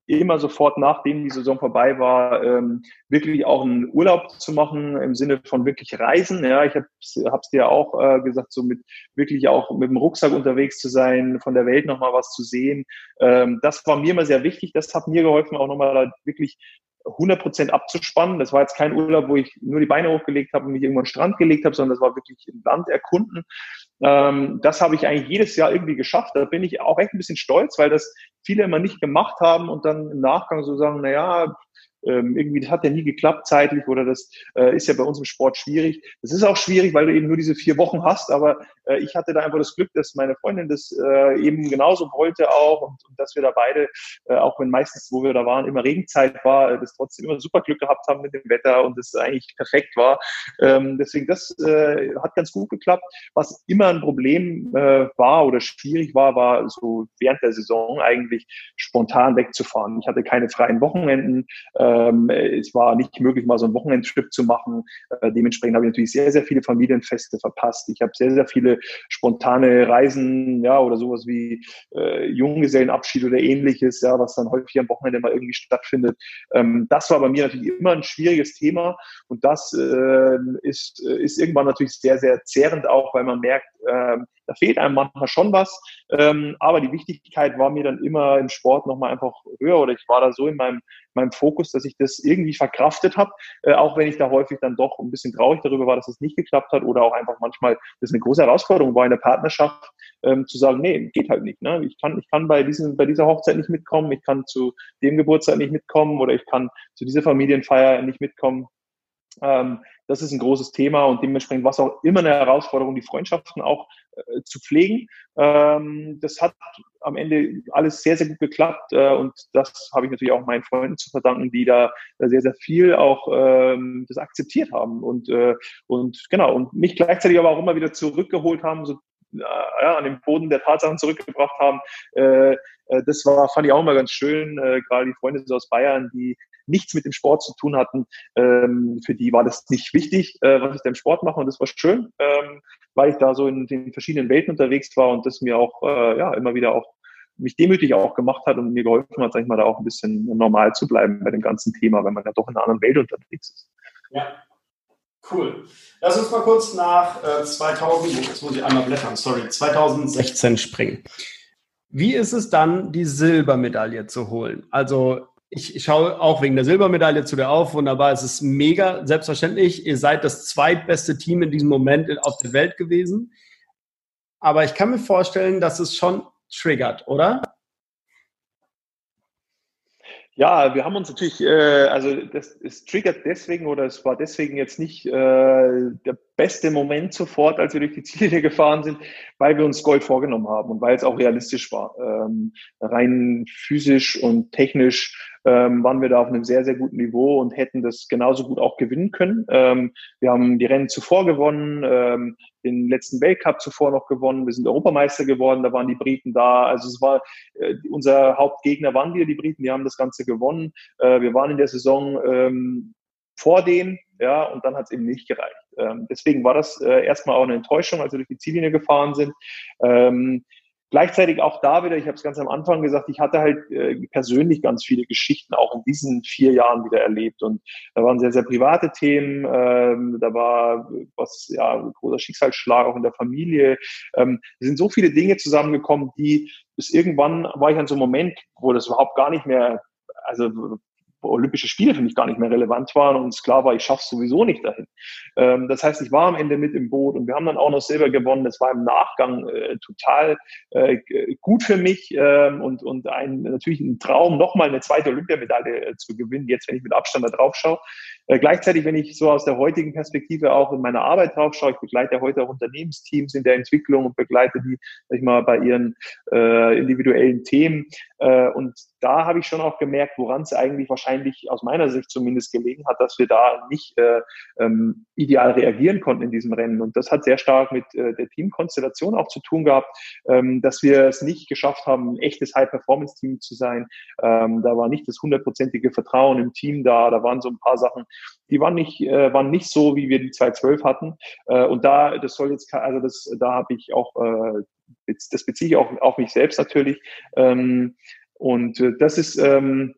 immer sofort, nachdem die Saison vorbei war, ähm, wirklich auch einen Urlaub zu machen im Sinne von wirklich Reisen. Ja, ich habe es dir auch äh, gesagt, so mit wirklich auch mit dem Rucksack unterwegs zu sein, von der Welt nochmal was zu sehen. Ähm, das war mir immer sehr wichtig. Das hat mir geholfen, auch nochmal da wirklich 100 Prozent abzuspannen. Das war jetzt kein Urlaub, wo ich nur die Beine hochgelegt habe und mich irgendwo an den Strand gelegt habe, sondern das war wirklich ein Land erkunden. Ähm, das habe ich eigentlich jedes Jahr irgendwie geschafft. Da bin ich auch echt ein bisschen stolz, weil das viele immer nicht gemacht haben und dann im Nachgang so sagen, na ja, ähm, irgendwie, das hat ja nie geklappt zeitlich oder das äh, ist ja bei uns im Sport schwierig. Das ist auch schwierig, weil du eben nur diese vier Wochen hast, aber äh, ich hatte da einfach das Glück, dass meine Freundin das äh, eben genauso wollte auch und, und dass wir da beide, äh, auch wenn meistens, wo wir da waren, immer Regenzeit war, äh, das trotzdem immer super Glück gehabt haben mit dem Wetter und es eigentlich perfekt war. Ähm, deswegen, das äh, hat ganz gut geklappt. Was immer ein Problem war oder schwierig war, war so während der Saison eigentlich spontan wegzufahren. Ich hatte keine freien Wochenenden. Ähm, es war nicht möglich, mal so einen Wochenendtrip zu machen. Äh, dementsprechend habe ich natürlich sehr, sehr viele Familienfeste verpasst. Ich habe sehr, sehr viele spontane Reisen, ja, oder sowas wie äh, Junggesellenabschied oder ähnliches, ja, was dann häufig am Wochenende mal irgendwie stattfindet. Ähm, das war bei mir natürlich immer ein schwieriges Thema und das äh, ist, ist irgendwann natürlich sehr, sehr zehrend auch, weil man merkt, äh, da fehlt einem manchmal schon was, ähm, aber die Wichtigkeit war mir dann immer im Sport nochmal einfach höher oder ich war da so in meinem, meinem Fokus, dass ich das irgendwie verkraftet habe, äh, auch wenn ich da häufig dann doch ein bisschen traurig darüber war, dass es nicht geklappt hat oder auch einfach manchmal das eine große Herausforderung war in der Partnerschaft, ähm, zu sagen, nee, geht halt nicht. Ne? Ich kann, ich kann bei, diesen, bei dieser Hochzeit nicht mitkommen, ich kann zu dem Geburtstag nicht mitkommen oder ich kann zu dieser Familienfeier nicht mitkommen. Ähm, das ist ein großes Thema und dementsprechend war es auch immer eine Herausforderung, die Freundschaften auch äh, zu pflegen. Ähm, das hat am Ende alles sehr, sehr gut geklappt äh, und das habe ich natürlich auch meinen Freunden zu verdanken, die da sehr, sehr viel auch ähm, das akzeptiert haben und, äh, und genau und mich gleichzeitig aber auch immer wieder zurückgeholt haben, so ja, an den Boden der Tatsachen zurückgebracht haben. Äh, äh, das war, fand ich auch mal ganz schön. Äh, gerade die Freunde aus Bayern, die nichts mit dem Sport zu tun hatten, ähm, für die war das nicht wichtig, äh, was ich da im Sport mache. Und das war schön, ähm, weil ich da so in den verschiedenen Welten unterwegs war und das mir auch äh, ja, immer wieder auch mich demütig auch gemacht hat und mir geholfen hat, sag ich mal, da auch ein bisschen normal zu bleiben bei dem ganzen Thema, wenn man ja doch in einer anderen Welt unterwegs ist. Ja, cool. Lass uns mal kurz nach äh, 2000, jetzt muss ich einmal blättern, sorry, 2016 springen. Wie ist es dann, die Silbermedaille zu holen? Also ich schaue auch wegen der Silbermedaille zu dir auf. Wunderbar, es ist mega selbstverständlich. Ihr seid das zweitbeste Team in diesem Moment auf der Welt gewesen. Aber ich kann mir vorstellen, dass es schon triggert, oder? Ja, wir haben uns natürlich, äh, also das, es triggert deswegen oder es war deswegen jetzt nicht äh, der beste Moment sofort, als wir durch die Ziele gefahren sind, weil wir uns Gold vorgenommen haben und weil es auch realistisch war. Ähm, rein physisch und technisch ähm, waren wir da auf einem sehr, sehr guten Niveau und hätten das genauso gut auch gewinnen können. Ähm, wir haben die Rennen zuvor gewonnen, ähm, den letzten Weltcup zuvor noch gewonnen, wir sind Europameister geworden, da waren die Briten da. Also es war äh, unser Hauptgegner waren wir, die Briten, die haben das Ganze gewonnen. Äh, wir waren in der Saison ähm, vor denen, ja, und dann hat es eben nicht gereicht. Ähm, deswegen war das äh, erstmal auch eine Enttäuschung, als wir durch die Ziellinie gefahren sind. Ähm, Gleichzeitig auch da wieder, ich habe es ganz am Anfang gesagt, ich hatte halt äh, persönlich ganz viele Geschichten auch in diesen vier Jahren wieder erlebt. Und da waren sehr, sehr private Themen, ähm, da war was, ja, großer Schicksalsschlag auch in der Familie. Ähm, es sind so viele Dinge zusammengekommen, die bis irgendwann war ich an so einem Moment, wo das überhaupt gar nicht mehr, also Olympische Spiele für mich gar nicht mehr relevant waren und es klar war, ich schaffe sowieso nicht dahin. Ähm, das heißt, ich war am Ende mit im Boot und wir haben dann auch noch Silber gewonnen. Das war im Nachgang äh, total äh, gut für mich ähm, und, und ein, natürlich ein Traum, nochmal eine zweite Olympiamedaille äh, zu gewinnen, jetzt wenn ich mit Abstand da drauf schaue. Äh, gleichzeitig, wenn ich so aus der heutigen Perspektive auch in meiner Arbeit drauf schaue, ich begleite heute auch Unternehmensteams in der Entwicklung und begleite die, sag ich mal, bei ihren äh, individuellen Themen. Äh, und da habe ich schon auch gemerkt, woran es eigentlich wahrscheinlich aus meiner Sicht zumindest gelegen hat, dass wir da nicht äh, ähm, ideal reagieren konnten in diesem Rennen. Und das hat sehr stark mit äh, der Teamkonstellation auch zu tun gehabt, ähm, dass wir es nicht geschafft haben, ein echtes High-Performance-Team zu sein. Ähm, da war nicht das hundertprozentige Vertrauen im Team da. Da waren so ein paar Sachen, die waren nicht, äh, waren nicht so, wie wir die 212 hatten. Äh, und da, das soll jetzt, also das, da habe ich auch, äh, das beziehe ich auch auf mich selbst natürlich. Ähm, und äh, das ist, ähm,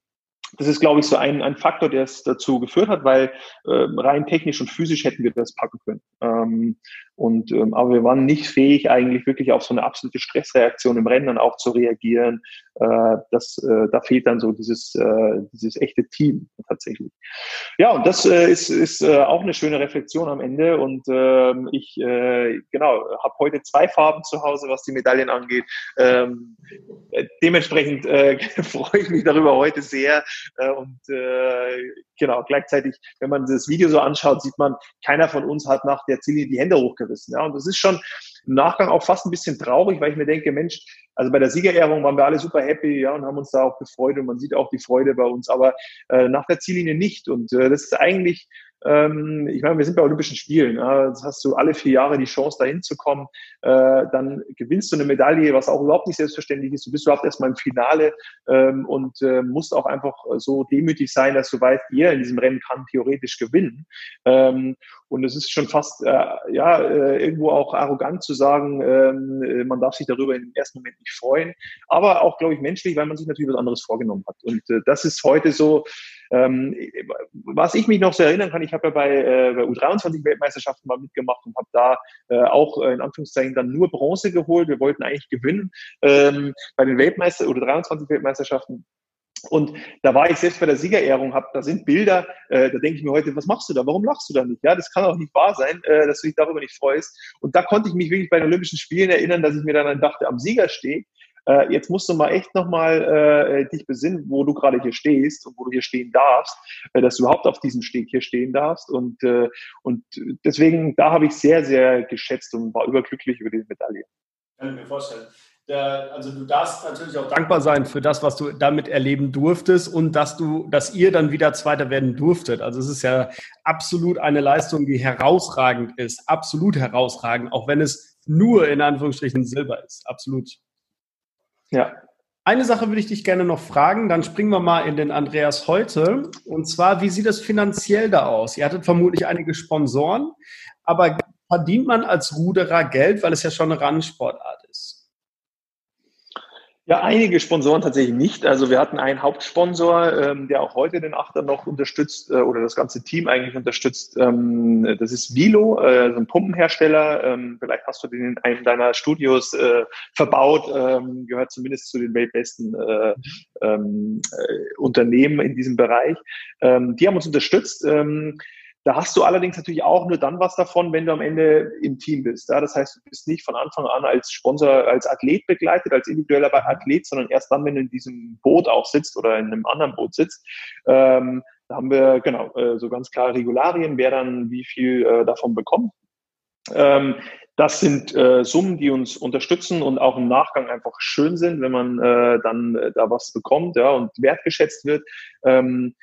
das ist, glaube ich, so ein, ein Faktor, der es dazu geführt hat, weil äh, rein technisch und physisch hätten wir das packen können. Ähm, und, ähm, aber wir waren nicht fähig, eigentlich wirklich auf so eine absolute Stressreaktion im Rennen auch zu reagieren. Äh, das, äh, da fehlt dann so dieses, äh, dieses echte Team tatsächlich. Ja, und das äh, ist, ist äh, auch eine schöne Reflexion am Ende. Und äh, ich, äh, genau, habe heute zwei Farben zu Hause, was die Medaillen angeht. Ähm, äh, dementsprechend äh, freue ich mich darüber heute sehr. Äh, und äh, genau, gleichzeitig, wenn man das Video so anschaut, sieht man, keiner von uns hat nach der Ziellinie die Hände hochgerissen. Und das ist schon im Nachgang auch fast ein bisschen traurig, weil ich mir denke, Mensch, also bei der Siegerehrung waren wir alle super happy, ja, und haben uns da auch gefreut und man sieht auch die Freude bei uns, aber äh, nach der Ziellinie nicht. Und äh, das ist eigentlich ähm, ich meine, wir sind bei Olympischen Spielen. Das hast du alle vier Jahre die Chance, dahin zu kommen. Äh, dann gewinnst du eine Medaille, was auch überhaupt nicht selbstverständlich ist. Du bist überhaupt erstmal im Finale ähm, und äh, musst auch einfach so demütig sein, dass du weißt, jeder in diesem Rennen kann theoretisch gewinnen. Ähm, und es ist schon fast äh, ja irgendwo auch arrogant zu sagen, man darf sich darüber im ersten Moment nicht freuen. Aber auch, glaube ich, menschlich, weil man sich natürlich was anderes vorgenommen hat. Und das ist heute so. Was ich mich noch so erinnern kann, ich habe ja bei, äh, bei U23-Weltmeisterschaften mal mitgemacht und habe da äh, auch äh, in Anführungszeichen dann nur Bronze geholt. Wir wollten eigentlich gewinnen ähm, bei den Weltmeister- oder 23-Weltmeisterschaften. Und da war ich selbst bei der Siegerehrung, hab, da sind Bilder, äh, da denke ich mir heute, was machst du da? Warum lachst du da nicht? Ja, das kann auch nicht wahr sein, äh, dass du dich darüber nicht freust. Und da konnte ich mich wirklich bei den Olympischen Spielen erinnern, dass ich mir dann dachte, am Sieger stehe äh, jetzt musst du mal echt nochmal äh, dich besinnen, wo du gerade hier stehst und wo du hier stehen darfst, äh, dass du überhaupt auf diesem Steg hier stehen darfst. Und, äh, und deswegen, da habe ich sehr, sehr geschätzt und war überglücklich über diese Medaille. Kann ich mir vorstellen. Also du darfst natürlich auch dankbar sein für das, was du damit erleben durftest und dass du, dass ihr dann wieder Zweiter werden durftet. Also es ist ja absolut eine Leistung, die herausragend ist, absolut herausragend, auch wenn es nur in Anführungsstrichen Silber ist. Absolut. Ja. Eine Sache würde ich dich gerne noch fragen, dann springen wir mal in den Andreas heute. Und zwar, wie sieht es finanziell da aus? Ihr hattet vermutlich einige Sponsoren, aber verdient man als Ruderer Geld, weil es ja schon eine Randsportart? Ja, einige Sponsoren tatsächlich nicht. Also wir hatten einen Hauptsponsor, ähm, der auch heute den Achter noch unterstützt äh, oder das ganze Team eigentlich unterstützt. Ähm, das ist Vilo, äh, so ein Pumpenhersteller. Ähm, vielleicht hast du den in einem deiner Studios äh, verbaut. Ähm, gehört zumindest zu den weltbesten äh, ähm, äh, Unternehmen in diesem Bereich. Ähm, die haben uns unterstützt. Ähm, da hast du allerdings natürlich auch nur dann was davon, wenn du am Ende im Team bist. Ja? Das heißt, du bist nicht von Anfang an als Sponsor, als Athlet begleitet, als individueller Athlet, sondern erst dann, wenn du in diesem Boot auch sitzt oder in einem anderen Boot sitzt. Ähm, da haben wir genau äh, so ganz klare Regularien, wer dann wie viel äh, davon bekommt. Ähm, das sind äh, Summen, die uns unterstützen und auch im Nachgang einfach schön sind, wenn man äh, dann äh, da was bekommt ja, und wertgeschätzt wird. Ähm,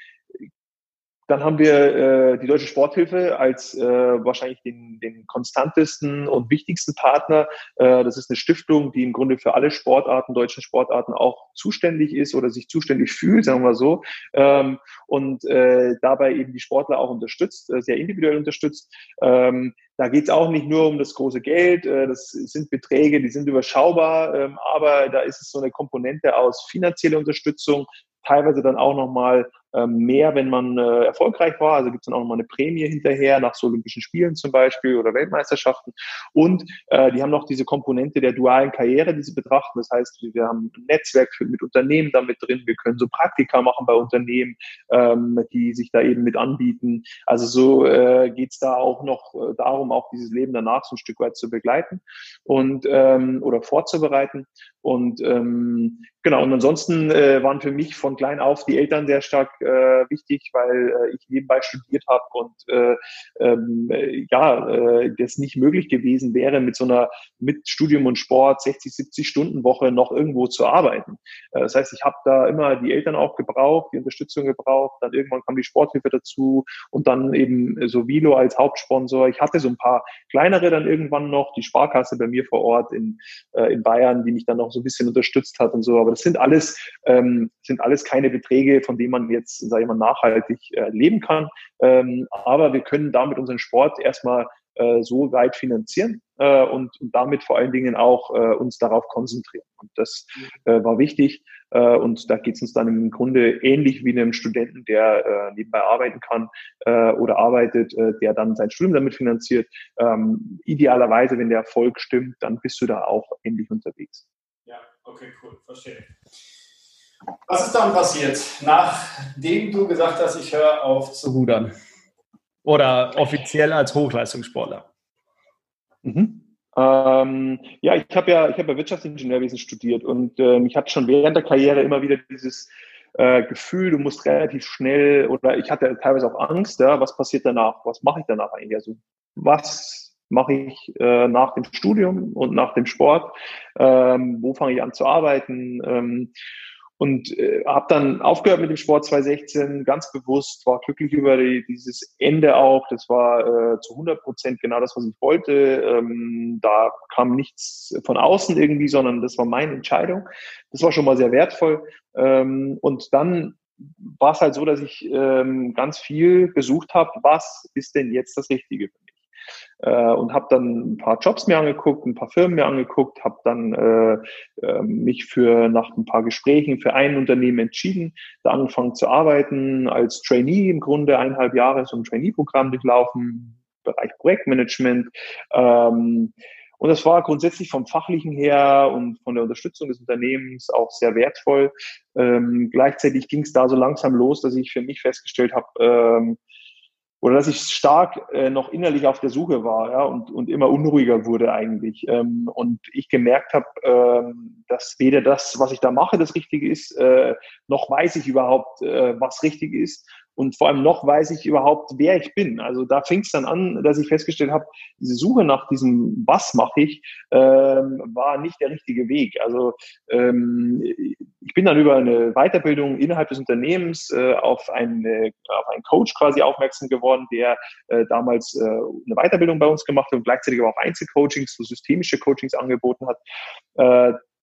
dann haben wir äh, die Deutsche Sporthilfe als äh, wahrscheinlich den, den konstantesten und wichtigsten Partner. Äh, das ist eine Stiftung, die im Grunde für alle Sportarten, deutschen Sportarten auch zuständig ist oder sich zuständig fühlt, sagen wir so. Ähm, und äh, dabei eben die Sportler auch unterstützt, äh, sehr individuell unterstützt. Ähm, da geht es auch nicht nur um das große Geld, äh, das sind Beträge, die sind überschaubar, ähm, aber da ist es so eine Komponente aus finanzieller Unterstützung, teilweise dann auch nochmal mehr, wenn man äh, erfolgreich war. Also gibt es dann auch nochmal eine Prämie hinterher, nach so Olympischen Spielen zum Beispiel oder Weltmeisterschaften. Und äh, die haben noch diese Komponente der dualen Karriere, die sie betrachten. Das heißt, wir haben ein Netzwerk mit Unternehmen damit drin. Wir können so Praktika machen bei Unternehmen, ähm, die sich da eben mit anbieten. Also so äh, geht da auch noch äh, darum, auch dieses Leben danach so ein Stück weit zu begleiten und ähm, oder vorzubereiten. Und ähm, genau, und ansonsten äh, waren für mich von klein auf die Eltern sehr stark äh, wichtig, weil äh, ich nebenbei studiert habe und äh, ähm, ja, äh, das nicht möglich gewesen wäre, mit so einer mit Studium und Sport 60, 70 Stunden Woche noch irgendwo zu arbeiten. Äh, das heißt, ich habe da immer die Eltern auch gebraucht, die Unterstützung gebraucht, dann irgendwann kam die Sporthilfe dazu und dann eben so Vilo als Hauptsponsor. Ich hatte so ein paar kleinere dann irgendwann noch, die Sparkasse bei mir vor Ort in, äh, in Bayern, die mich dann noch so ein bisschen unterstützt hat und so. Aber das sind alles, ähm, sind alles keine Beträge, von denen man jetzt jetzt, sage ich mal, nachhaltig äh, leben kann. Ähm, aber wir können damit unseren Sport erstmal äh, so weit finanzieren äh, und, und, damit vor allen Dingen auch äh, uns darauf konzentrieren. Und das äh, war wichtig. Äh, und da geht es uns dann im Grunde ähnlich wie einem Studenten, der äh, nebenbei arbeiten kann äh, oder arbeitet, äh, der dann sein Studium damit finanziert. Ähm, idealerweise, wenn der Erfolg stimmt, dann bist du da auch ähnlich unterwegs. Ja, okay, cool, verstehe. Was ist dann passiert, nachdem du gesagt hast, ich höre auf zu rudern? Oder offiziell als Hochleistungssportler? Mhm. Ähm, ja, ich habe ja, habe ja Wirtschaftsingenieurwesen studiert und ähm, ich hatte schon während der Karriere immer wieder dieses äh, Gefühl, du musst relativ schnell oder ich hatte teilweise auch Angst, ja, was passiert danach? Was mache ich danach eigentlich? Also was mache ich äh, nach dem Studium und nach dem Sport? Ähm, wo fange ich an zu arbeiten? Ähm, und äh, habe dann aufgehört mit dem Sport 2016 ganz bewusst, war glücklich über die, dieses Ende auch. Das war äh, zu 100 Prozent genau das, was ich wollte. Ähm, da kam nichts von außen irgendwie, sondern das war meine Entscheidung. Das war schon mal sehr wertvoll. Ähm, und dann war es halt so, dass ich ähm, ganz viel gesucht habe, was ist denn jetzt das Richtige für mich? Äh, und habe dann ein paar Jobs mir angeguckt, ein paar Firmen mir angeguckt, habe dann äh, äh, mich für nach ein paar Gesprächen für ein Unternehmen entschieden, da angefangen zu arbeiten als Trainee im Grunde eineinhalb Jahre so ein Trainee-Programm durchlaufen, Bereich Projektmanagement. Ähm, und das war grundsätzlich vom Fachlichen her und von der Unterstützung des Unternehmens auch sehr wertvoll. Ähm, gleichzeitig ging es da so langsam los, dass ich für mich festgestellt habe, ähm, oder dass ich stark äh, noch innerlich auf der Suche war ja, und, und immer unruhiger wurde eigentlich. Ähm, und ich gemerkt habe, ähm, dass weder das, was ich da mache, das Richtige ist, äh, noch weiß ich überhaupt, äh, was richtig ist. Und vor allem noch weiß ich überhaupt, wer ich bin. Also da fing es dann an, dass ich festgestellt habe, diese Suche nach diesem, was mache ich, ähm, war nicht der richtige Weg. Also ähm, ich bin dann über eine Weiterbildung innerhalb des Unternehmens äh, auf, eine, auf einen Coach quasi aufmerksam geworden, der äh, damals äh, eine Weiterbildung bei uns gemacht hat und gleichzeitig aber auch Einzelcoachings, so systemische Coachings angeboten hat.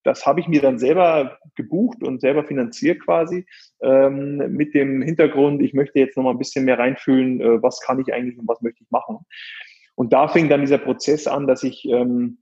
Das habe ich mir dann selber gebucht und selber finanziert quasi ähm, mit dem Hintergrund, ich möchte jetzt noch mal ein bisschen mehr reinfühlen, äh, was kann ich eigentlich und was möchte ich machen. Und da fing dann dieser Prozess an, dass ich ähm,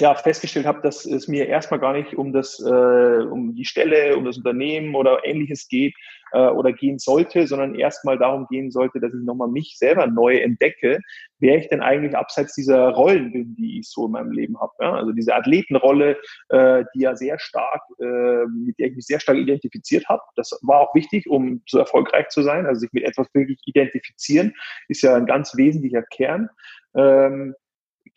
ja, festgestellt habe, dass es mir erstmal gar nicht um das, äh, um die Stelle, um das Unternehmen oder ähnliches geht äh, oder gehen sollte, sondern erstmal darum gehen sollte, dass ich nochmal mich selber neu entdecke, wer ich denn eigentlich abseits dieser Rollen bin, die ich so in meinem Leben habe. Ja? Also diese Athletenrolle, äh, die ja sehr stark, äh, mit der ich mich sehr stark identifiziert habe. Das war auch wichtig, um so erfolgreich zu sein. Also sich mit etwas wirklich identifizieren, ist ja ein ganz wesentlicher Kern. Ähm,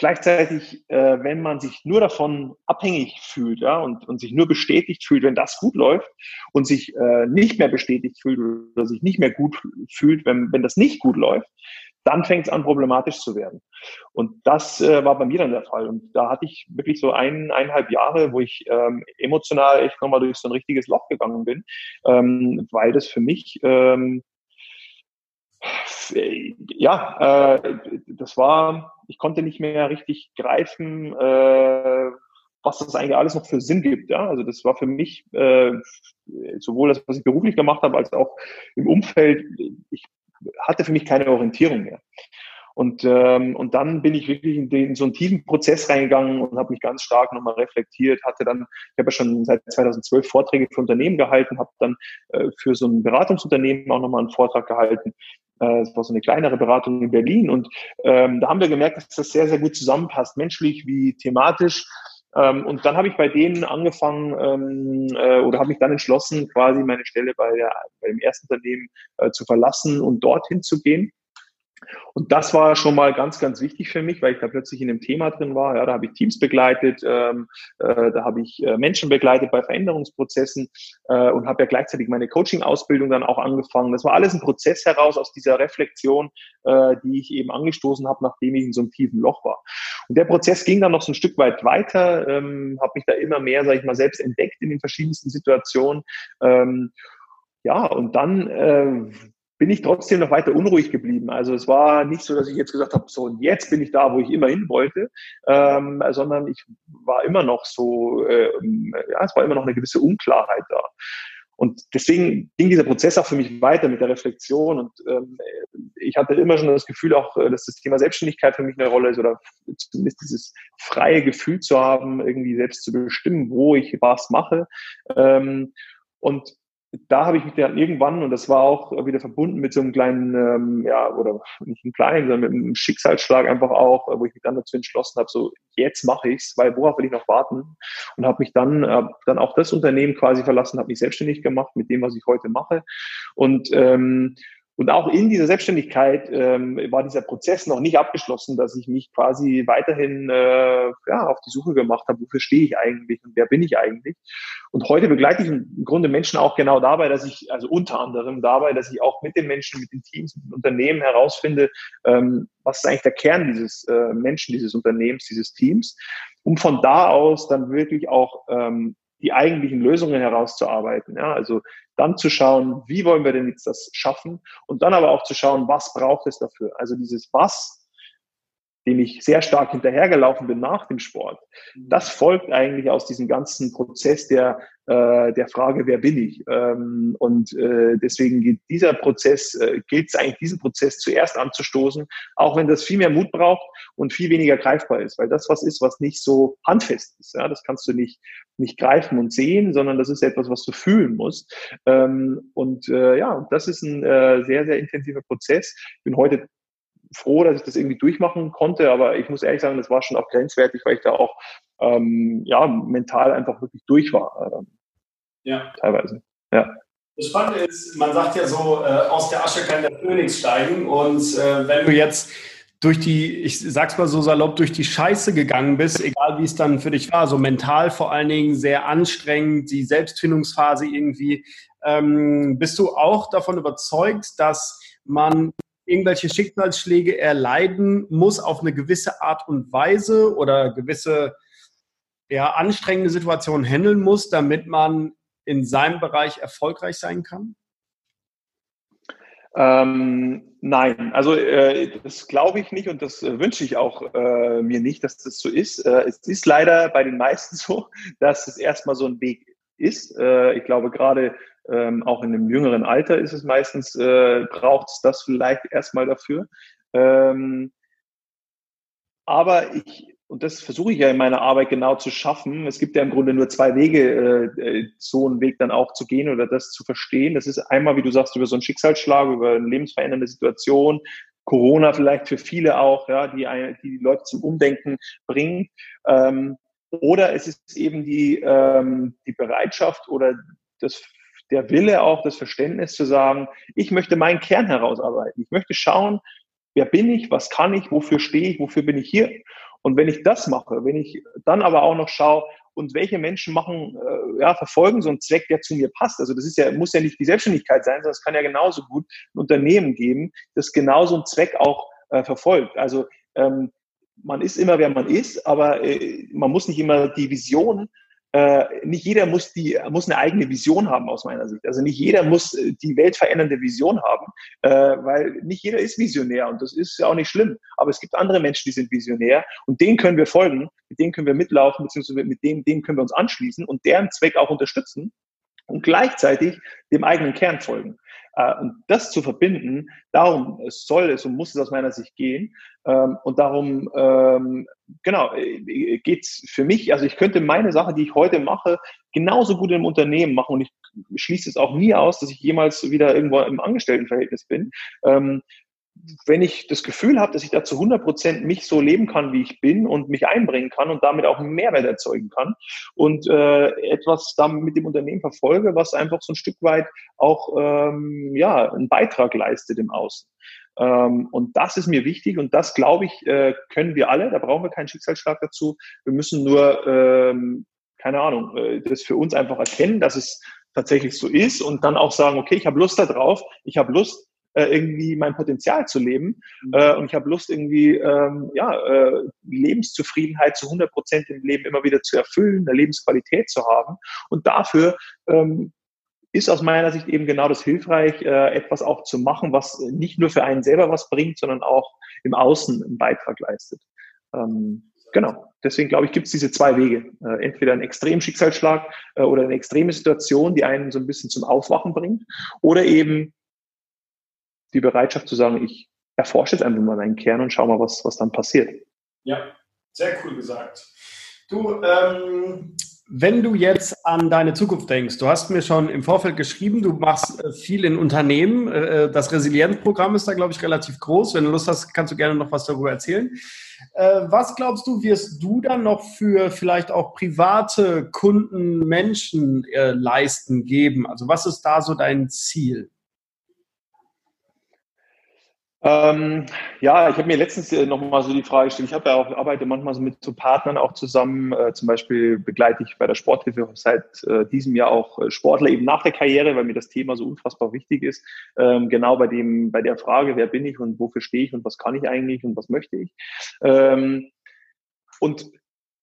Gleichzeitig, äh, wenn man sich nur davon abhängig fühlt ja, und, und sich nur bestätigt fühlt, wenn das gut läuft und sich äh, nicht mehr bestätigt fühlt oder sich nicht mehr gut fühlt, wenn, wenn das nicht gut läuft, dann fängt es an, problematisch zu werden. Und das äh, war bei mir dann der Fall. Und da hatte ich wirklich so ein, eineinhalb Jahre, wo ich ähm, emotional echt nochmal durch so ein richtiges Loch gegangen bin, ähm, weil das für mich ähm, ja, äh, das war, ich konnte nicht mehr richtig greifen, äh, was das eigentlich alles noch für Sinn gibt. Ja? Also das war für mich äh, sowohl das, was ich beruflich gemacht habe, als auch im Umfeld, ich hatte für mich keine Orientierung mehr. Und, ähm, und dann bin ich wirklich in, den, in so einen tiefen Prozess reingegangen und habe mich ganz stark nochmal reflektiert, hatte dann, ich habe ja schon seit 2012 Vorträge für Unternehmen gehalten, habe dann äh, für so ein Beratungsunternehmen auch nochmal einen Vortrag gehalten. Äh, es war so eine kleinere Beratung in Berlin und ähm, da haben wir gemerkt, dass das sehr, sehr gut zusammenpasst, menschlich wie thematisch. Ähm, und dann habe ich bei denen angefangen ähm, äh, oder habe mich dann entschlossen, quasi meine Stelle bei, der, bei dem ersten Unternehmen äh, zu verlassen und dorthin zu gehen. Und das war schon mal ganz, ganz wichtig für mich, weil ich da plötzlich in dem Thema drin war. Ja, da habe ich Teams begleitet, ähm, äh, da habe ich äh, Menschen begleitet bei Veränderungsprozessen äh, und habe ja gleichzeitig meine Coaching-Ausbildung dann auch angefangen. Das war alles ein Prozess heraus aus dieser Reflexion, äh, die ich eben angestoßen habe, nachdem ich in so einem tiefen Loch war. Und der Prozess ging dann noch so ein Stück weit weiter, ähm, habe mich da immer mehr, sage ich mal, selbst entdeckt in den verschiedensten Situationen. Ähm, ja, und dann äh, bin ich trotzdem noch weiter unruhig geblieben. Also es war nicht so, dass ich jetzt gesagt habe, so und jetzt bin ich da, wo ich immer hin wollte, ähm, sondern ich war immer noch so, äh, ja, es war immer noch eine gewisse Unklarheit da. Und deswegen ging dieser Prozess auch für mich weiter mit der Reflexion. Und ähm, ich hatte immer schon das Gefühl auch, äh, dass das Thema Selbstständigkeit für mich eine Rolle ist oder zumindest dieses freie Gefühl zu haben, irgendwie selbst zu bestimmen, wo ich was mache. Ähm, und da habe ich mich dann irgendwann, und das war auch wieder verbunden mit so einem kleinen, ähm, ja, oder nicht einem kleinen, sondern mit einem Schicksalsschlag einfach auch, wo ich mich dann dazu entschlossen habe, so jetzt mache ich's, weil worauf will ich noch warten? Und habe mich dann, äh, dann auch das Unternehmen quasi verlassen, habe mich selbstständig gemacht mit dem, was ich heute mache. Und ähm, und auch in dieser Selbstständigkeit ähm, war dieser Prozess noch nicht abgeschlossen, dass ich mich quasi weiterhin äh, ja, auf die Suche gemacht habe, wofür stehe ich eigentlich und wer bin ich eigentlich. Und heute begleite ich im Grunde Menschen auch genau dabei, dass ich, also unter anderem dabei, dass ich auch mit den Menschen, mit den Teams, mit den Unternehmen herausfinde, ähm, was ist eigentlich der Kern dieses äh, Menschen, dieses Unternehmens, dieses Teams, um von da aus dann wirklich auch ähm, die eigentlichen Lösungen herauszuarbeiten. Ja, also dann zu schauen, wie wollen wir denn jetzt das schaffen und dann aber auch zu schauen, was braucht es dafür. Also dieses Was dem ich sehr stark hinterhergelaufen bin nach dem Sport, mhm. das folgt eigentlich aus diesem ganzen Prozess der, äh, der Frage, wer bin ich? Ähm, und äh, deswegen geht dieser Prozess, äh, gilt es eigentlich, diesen Prozess zuerst anzustoßen, auch wenn das viel mehr Mut braucht und viel weniger greifbar ist, weil das was ist, was nicht so handfest ist. Ja? Das kannst du nicht, nicht greifen und sehen, sondern das ist etwas, was du fühlen musst. Ähm, und äh, ja, das ist ein äh, sehr, sehr intensiver Prozess. Ich bin heute froh, dass ich das irgendwie durchmachen konnte, aber ich muss ehrlich sagen, das war schon auch grenzwertig, weil ich da auch ähm, ja, mental einfach wirklich durch war. Ähm, ja. Teilweise. Ja. Das Spannende ist, man sagt ja so, äh, aus der Asche kann der Phönix steigen. Und äh, wenn du jetzt durch die, ich sag's mal so salopp, durch die Scheiße gegangen bist, egal wie es dann für dich war, so mental vor allen Dingen sehr anstrengend, die Selbstfindungsphase irgendwie, ähm, bist du auch davon überzeugt, dass man irgendwelche Schicksalsschläge erleiden muss auf eine gewisse Art und Weise oder gewisse ja, anstrengende Situationen handeln muss, damit man in seinem Bereich erfolgreich sein kann? Ähm, nein, also äh, das glaube ich nicht und das äh, wünsche ich auch äh, mir nicht, dass das so ist. Äh, es ist leider bei den meisten so, dass es erstmal so ein Weg ist. Äh, ich glaube, gerade ähm, auch in einem jüngeren Alter ist es meistens, äh, braucht es das vielleicht erstmal dafür. Ähm, aber ich, und das versuche ich ja in meiner Arbeit genau zu schaffen. Es gibt ja im Grunde nur zwei Wege, äh, äh, so einen Weg dann auch zu gehen oder das zu verstehen. Das ist einmal, wie du sagst, über so einen Schicksalsschlag, über eine lebensverändernde Situation, Corona vielleicht für viele auch, ja, die, die, die Leute zum Umdenken bringt. Ähm, oder es ist eben die, ähm, die Bereitschaft oder das, der Wille auch, das Verständnis zu sagen, ich möchte meinen Kern herausarbeiten. Ich möchte schauen, wer bin ich, was kann ich, wofür stehe ich, wofür bin ich hier. Und wenn ich das mache, wenn ich dann aber auch noch schaue, und welche Menschen machen, äh, ja, verfolgen so einen Zweck, der zu mir passt. Also das ist ja, muss ja nicht die Selbstständigkeit sein, sondern es kann ja genauso gut ein Unternehmen geben, das genauso einen Zweck auch äh, verfolgt. Also ähm, man ist immer, wer man ist, aber äh, man muss nicht immer die Vision, äh, nicht jeder muss, die, muss eine eigene Vision haben aus meiner Sicht. Also nicht jeder muss äh, die weltverändernde Vision haben, äh, weil nicht jeder ist Visionär und das ist ja auch nicht schlimm. Aber es gibt andere Menschen, die sind visionär und denen können wir folgen, mit denen können wir mitlaufen, beziehungsweise mit denen, denen können wir uns anschließen und deren Zweck auch unterstützen und gleichzeitig dem eigenen Kern folgen. Äh, und das zu verbinden, darum soll es und muss es aus meiner Sicht gehen. Ähm, und darum, ähm, genau, äh, geht's für mich, also ich könnte meine Sache, die ich heute mache, genauso gut im Unternehmen machen und ich schließe es auch nie aus, dass ich jemals wieder irgendwo im Angestelltenverhältnis bin. Ähm, wenn ich das Gefühl habe, dass ich da zu 100 Prozent mich so leben kann, wie ich bin und mich einbringen kann und damit auch einen Mehrwert erzeugen kann und äh, etwas damit mit dem Unternehmen verfolge, was einfach so ein Stück weit auch ähm, ja einen Beitrag leistet im Außen. Ähm, und das ist mir wichtig und das glaube ich äh, können wir alle. Da brauchen wir keinen Schicksalsschlag dazu. Wir müssen nur ähm, keine Ahnung, äh, das für uns einfach erkennen, dass es tatsächlich so ist und dann auch sagen, okay, ich habe Lust darauf, ich habe Lust, äh, irgendwie mein Potenzial zu leben. Mhm. Äh, und ich habe Lust, irgendwie ähm, ja, äh, Lebenszufriedenheit zu 100 Prozent im Leben immer wieder zu erfüllen, eine Lebensqualität zu haben. Und dafür ähm, ist aus meiner Sicht eben genau das hilfreich, äh, etwas auch zu machen, was nicht nur für einen selber was bringt, sondern auch im Außen einen Beitrag leistet. Ähm, genau. Deswegen glaube ich, gibt es diese zwei Wege. Äh, entweder ein Extremschicksalsschlag äh, oder eine extreme Situation, die einen so ein bisschen zum Aufwachen bringt, oder eben die Bereitschaft zu sagen, ich erforsche jetzt einfach mal meinen Kern und schau mal, was, was dann passiert. Ja, sehr cool gesagt. Du, ähm, wenn du jetzt an deine Zukunft denkst, du hast mir schon im Vorfeld geschrieben, du machst äh, viel in Unternehmen. Äh, das Resilienzprogramm ist da, glaube ich, relativ groß. Wenn du Lust hast, kannst du gerne noch was darüber erzählen. Äh, was glaubst du, wirst du dann noch für vielleicht auch private Kunden, Menschen leisten, geben? Also was ist da so dein Ziel? Ähm, ja, ich habe mir letztens äh, noch mal so die Frage gestellt. Ich habe ja auch arbeite manchmal so mit so Partnern auch zusammen. Äh, zum Beispiel begleite ich bei der Sporthilfe seit äh, diesem Jahr auch äh, Sportler eben nach der Karriere, weil mir das Thema so unfassbar wichtig ist. Ähm, genau bei dem bei der Frage, wer bin ich und wofür stehe ich und was kann ich eigentlich und was möchte ich. Ähm, und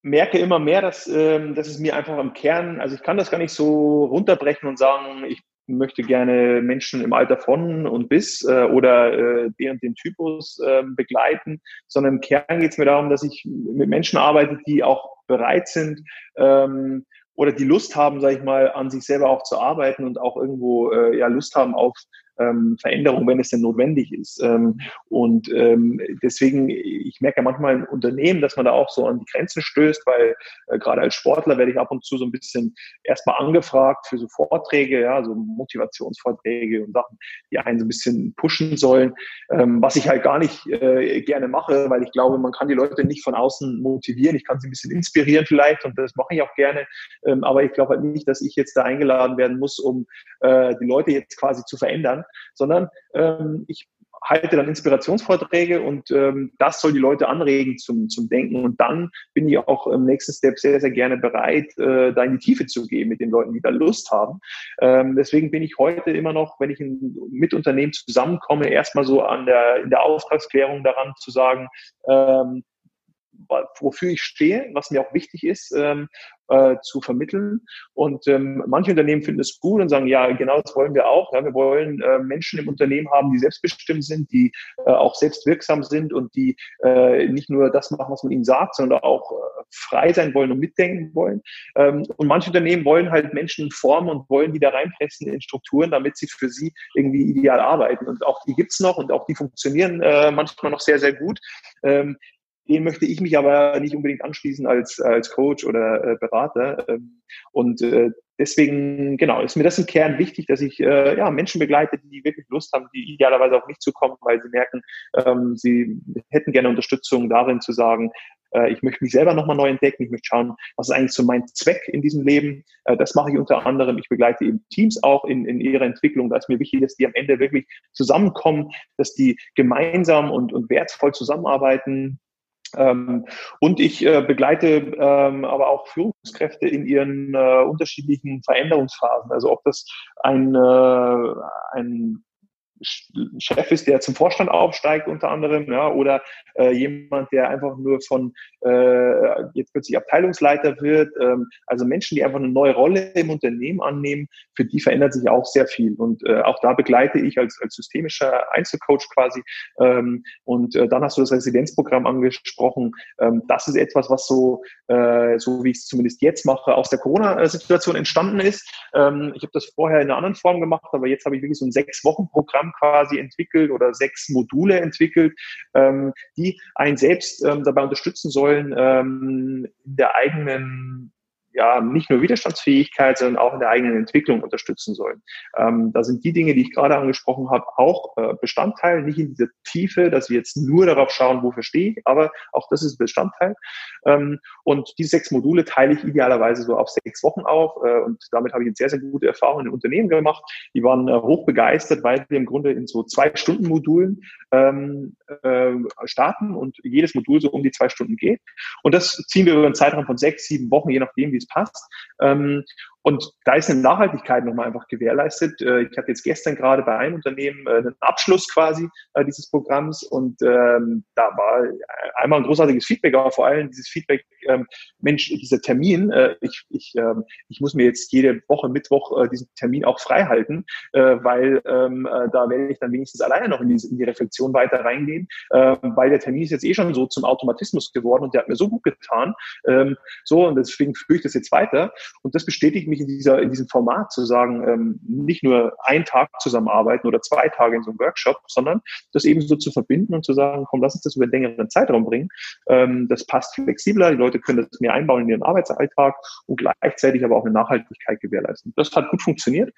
merke immer mehr, dass, ähm, dass es mir einfach im Kern, also ich kann das gar nicht so runterbrechen und sagen, ich möchte gerne Menschen im Alter von und bis äh, oder äh, den und den Typus äh, begleiten, sondern im Kern geht es mir darum, dass ich mit Menschen arbeite, die auch bereit sind ähm, oder die Lust haben, sage ich mal, an sich selber auch zu arbeiten und auch irgendwo äh, ja Lust haben auf ähm, Veränderung, wenn es denn notwendig ist. Ähm, und ähm, deswegen, ich merke ja manchmal im Unternehmen, dass man da auch so an die Grenzen stößt, weil äh, gerade als Sportler werde ich ab und zu so ein bisschen erstmal angefragt für so Vorträge, ja, so Motivationsvorträge und Sachen, die einen so ein bisschen pushen sollen, ähm, was ich halt gar nicht äh, gerne mache, weil ich glaube, man kann die Leute nicht von außen motivieren. Ich kann sie ein bisschen inspirieren vielleicht und das mache ich auch gerne. Ähm, aber ich glaube halt nicht, dass ich jetzt da eingeladen werden muss, um äh, die Leute jetzt quasi zu verändern, sondern ähm, ich halte dann Inspirationsvorträge und ähm, das soll die Leute anregen zum, zum Denken. Und dann bin ich auch im nächsten Step sehr, sehr gerne bereit, äh, da in die Tiefe zu gehen mit den Leuten, die da Lust haben. Ähm, deswegen bin ich heute immer noch, wenn ich mit Unternehmen zusammenkomme, erstmal so an der, in der Auftragsklärung daran zu sagen, ähm, wofür ich stehe, was mir auch wichtig ist, ähm, äh, zu vermitteln. Und ähm, manche Unternehmen finden es gut und sagen, ja, genau das wollen wir auch. Ja, wir wollen äh, Menschen im Unternehmen haben, die selbstbestimmt sind, die äh, auch selbstwirksam sind und die äh, nicht nur das machen, was man ihnen sagt, sondern auch äh, frei sein wollen und mitdenken wollen. Ähm, und manche Unternehmen wollen halt Menschen formen und wollen die da reinpressen in Strukturen, damit sie für sie irgendwie ideal arbeiten. Und auch die gibt's noch und auch die funktionieren äh, manchmal noch sehr, sehr gut. Ähm, den möchte ich mich aber nicht unbedingt anschließen als, als Coach oder äh, Berater. Ähm, und äh, deswegen, genau, ist mir das im Kern wichtig, dass ich äh, ja, Menschen begleite, die wirklich Lust haben, die idealerweise auf mich zu kommen, weil sie merken, ähm, sie hätten gerne Unterstützung darin zu sagen, äh, ich möchte mich selber nochmal neu entdecken, ich möchte schauen, was ist eigentlich so mein Zweck in diesem Leben. Äh, das mache ich unter anderem. Ich begleite eben Teams auch in, in ihrer Entwicklung. Da ist mir wichtig, dass die am Ende wirklich zusammenkommen, dass die gemeinsam und, und wertvoll zusammenarbeiten. Ähm, und ich äh, begleite ähm, aber auch Führungskräfte in ihren äh, unterschiedlichen Veränderungsphasen. Also ob das ein, äh, ein Chef ist, der zum Vorstand aufsteigt unter anderem, ja, oder äh, jemand, der einfach nur von äh, jetzt plötzlich Abteilungsleiter wird. Ähm, also Menschen, die einfach eine neue Rolle im Unternehmen annehmen, für die verändert sich auch sehr viel. Und äh, auch da begleite ich als, als systemischer Einzelcoach quasi. Ähm, und äh, dann hast du das Residenzprogramm angesprochen. Ähm, das ist etwas, was so, äh, so wie ich es zumindest jetzt mache, aus der Corona-Situation entstanden ist. Ähm, ich habe das vorher in einer anderen Form gemacht, aber jetzt habe ich wirklich so ein Sechs-Wochen-Programm Programm quasi entwickelt oder sechs Module entwickelt, ähm, die einen selbst ähm, dabei unterstützen sollen, ähm, in der eigenen ja, nicht nur Widerstandsfähigkeit, sondern auch in der eigenen Entwicklung unterstützen sollen. Ähm, da sind die Dinge, die ich gerade angesprochen habe, auch äh, Bestandteil, nicht in dieser Tiefe, dass wir jetzt nur darauf schauen, wofür stehe ich, aber auch das ist Bestandteil. Ähm, und diese sechs Module teile ich idealerweise so auf sechs Wochen auf äh, und damit habe ich jetzt sehr, sehr gute Erfahrungen in Unternehmen gemacht. Die waren äh, hoch begeistert, weil wir im Grunde in so zwei Stunden Modulen ähm, äh, starten und jedes Modul so um die zwei Stunden geht. Und das ziehen wir über einen Zeitraum von sechs, sieben Wochen, je nachdem, wie es passt. Ähm, und da ist eine Nachhaltigkeit nochmal einfach gewährleistet. Äh, ich hatte jetzt gestern gerade bei einem Unternehmen äh, einen Abschluss quasi äh, dieses Programms und ähm, da war einmal ein großartiges Feedback, aber vor allem dieses Feedback, ähm, Mensch, dieser Termin, ich, ich, ähm, ich muss mir jetzt jede Woche Mittwoch diesen Termin auch frei halten, weil da werde ich dann wenigstens alleine noch in die, in die Reflexion weiter reingehen, weil der Termin ist jetzt eh schon so zum Automatismus geworden und der hat mir so gut getan. So, und deswegen führe ich das jetzt weiter. Und das bestätigt mich in, dieser, in diesem Format zu sagen, ähm, nicht nur einen Tag zusammenarbeiten oder zwei Tage in so einem Workshop, sondern das eben so zu verbinden und zu sagen, komm, lass uns das über einen längeren Zeitraum bringen. Ähm, das passt flexibler, die Leute können das mehr einbauen in ihren Arbeitsalltag und gleichzeitig aber auch eine Nachhaltigkeit gewährleisten. Das hat gut funktioniert.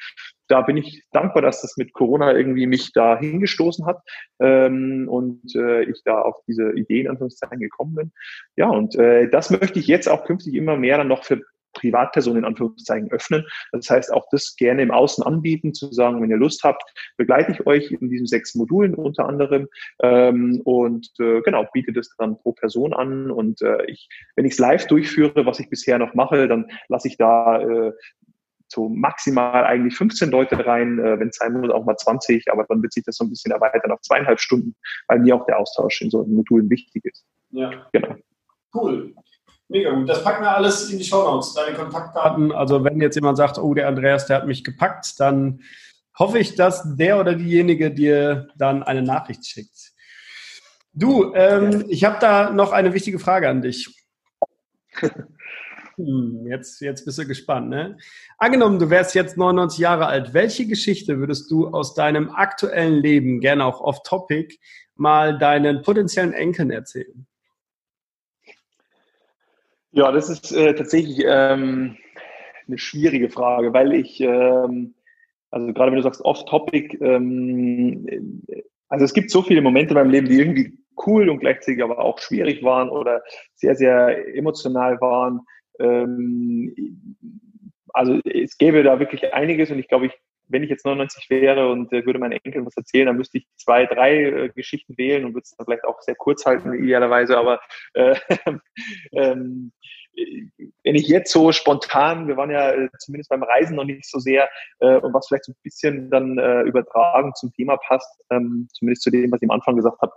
Da bin ich dankbar, dass das mit Corona irgendwie mich da hingestoßen hat ähm, und äh, ich da auf diese Idee in Anführungszeichen gekommen bin. Ja, und äh, das möchte ich jetzt auch künftig immer mehr dann noch für Privatpersonen in Anführungszeichen öffnen. Das heißt, auch das gerne im Außen anbieten, zu sagen, wenn ihr Lust habt, begleite ich euch in diesen sechs Modulen unter anderem ähm, und äh, genau, biete das dann pro Person an. Und äh, ich, wenn ich es live durchführe, was ich bisher noch mache, dann lasse ich da äh, so maximal eigentlich 15 Leute rein, äh, wenn es sein muss, auch mal 20, aber dann wird sich das so ein bisschen erweitern auf zweieinhalb Stunden, weil mir auch der Austausch in so Modulen wichtig ist. Ja. Genau. Cool. Mega gut. Das packen wir alles in die Show Notes. Deine Kontaktdaten. Also wenn jetzt jemand sagt, oh, der Andreas, der hat mich gepackt, dann hoffe ich, dass der oder diejenige dir dann eine Nachricht schickt. Du, ähm, ich habe da noch eine wichtige Frage an dich. Hm, jetzt, jetzt bist du gespannt, ne? Angenommen, du wärst jetzt 99 Jahre alt. Welche Geschichte würdest du aus deinem aktuellen Leben, gerne auch off-topic, mal deinen potenziellen Enkeln erzählen? Ja, das ist äh, tatsächlich ähm, eine schwierige Frage, weil ich, ähm, also gerade wenn du sagst off-topic, ähm, also es gibt so viele Momente in meinem Leben, die irgendwie cool und gleichzeitig aber auch schwierig waren oder sehr, sehr emotional waren. Ähm, also es gäbe da wirklich einiges und ich glaube, ich wenn ich jetzt 99 wäre und äh, würde meinen Enkeln was erzählen, dann müsste ich zwei, drei äh, Geschichten wählen und würde es dann vielleicht auch sehr kurz halten, idealerweise. Aber äh, ähm, wenn ich jetzt so spontan, wir waren ja äh, zumindest beim Reisen noch nicht so sehr, äh, und was vielleicht so ein bisschen dann äh, übertragen zum Thema passt, ähm, zumindest zu dem, was ich am Anfang gesagt habe,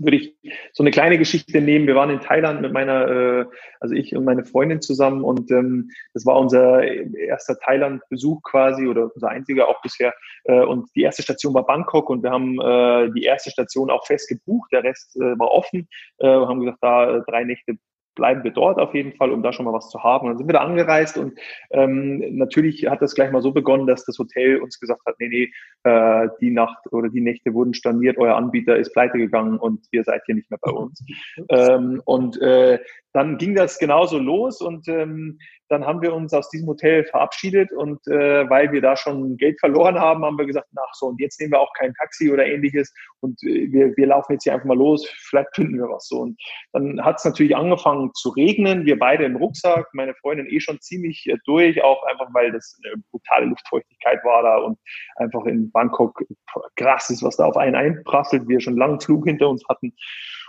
würde ich so eine kleine Geschichte nehmen. Wir waren in Thailand mit meiner, äh, also ich und meine Freundin zusammen und ähm, das war unser erster Thailand-Besuch quasi oder unser einziger auch bisher. Äh, und die erste Station war Bangkok und wir haben äh, die erste Station auch fest gebucht. Der Rest äh, war offen. Äh, haben gesagt, da äh, drei Nächte bleiben wir dort auf jeden Fall, um da schon mal was zu haben. Und dann sind wir da angereist und ähm, natürlich hat das gleich mal so begonnen, dass das Hotel uns gesagt hat, nee, nee, äh, die Nacht oder die Nächte wurden storniert, euer Anbieter ist pleite gegangen und ihr seid hier nicht mehr bei uns. ähm, und äh, dann ging das genauso los und ähm, dann haben wir uns aus diesem Hotel verabschiedet und äh, weil wir da schon Geld verloren haben, haben wir gesagt, ach so, und jetzt nehmen wir auch kein Taxi oder ähnliches und äh, wir, wir laufen jetzt hier einfach mal los, vielleicht finden wir was so. Und dann hat es natürlich angefangen zu regnen, wir beide im Rucksack, meine Freundin eh schon ziemlich äh, durch, auch einfach weil das eine brutale Luftfeuchtigkeit war da und einfach in Bangkok krass ist, was da auf einen einprasselt, wir schon langen Flug hinter uns hatten.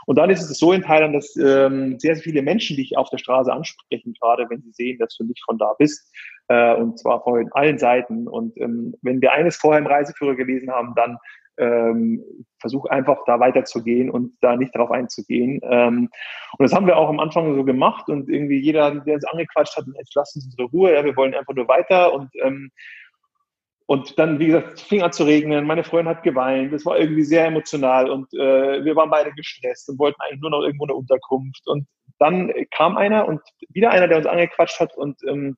Und dann ist es so in Thailand, dass ähm, sehr, sehr viele Menschen dich auf der Straße ansprechen, gerade wenn sie sehen, dass du nicht von da bist. Äh, und zwar von allen Seiten. Und ähm, wenn wir eines vorher im Reiseführer gelesen haben, dann ähm, versuch einfach da weiterzugehen und da nicht drauf einzugehen. Ähm, und das haben wir auch am Anfang so gemacht und irgendwie jeder, der uns angequatscht hat, jetzt lassen Sie unsere Ruhe, ja, wir wollen einfach nur weiter und ähm, und dann, wie gesagt, es fing an zu regnen, meine Freundin hat geweint, es war irgendwie sehr emotional und äh, wir waren beide gestresst und wollten eigentlich nur noch irgendwo eine Unterkunft. Und dann kam einer und wieder einer, der uns angequatscht hat und ähm,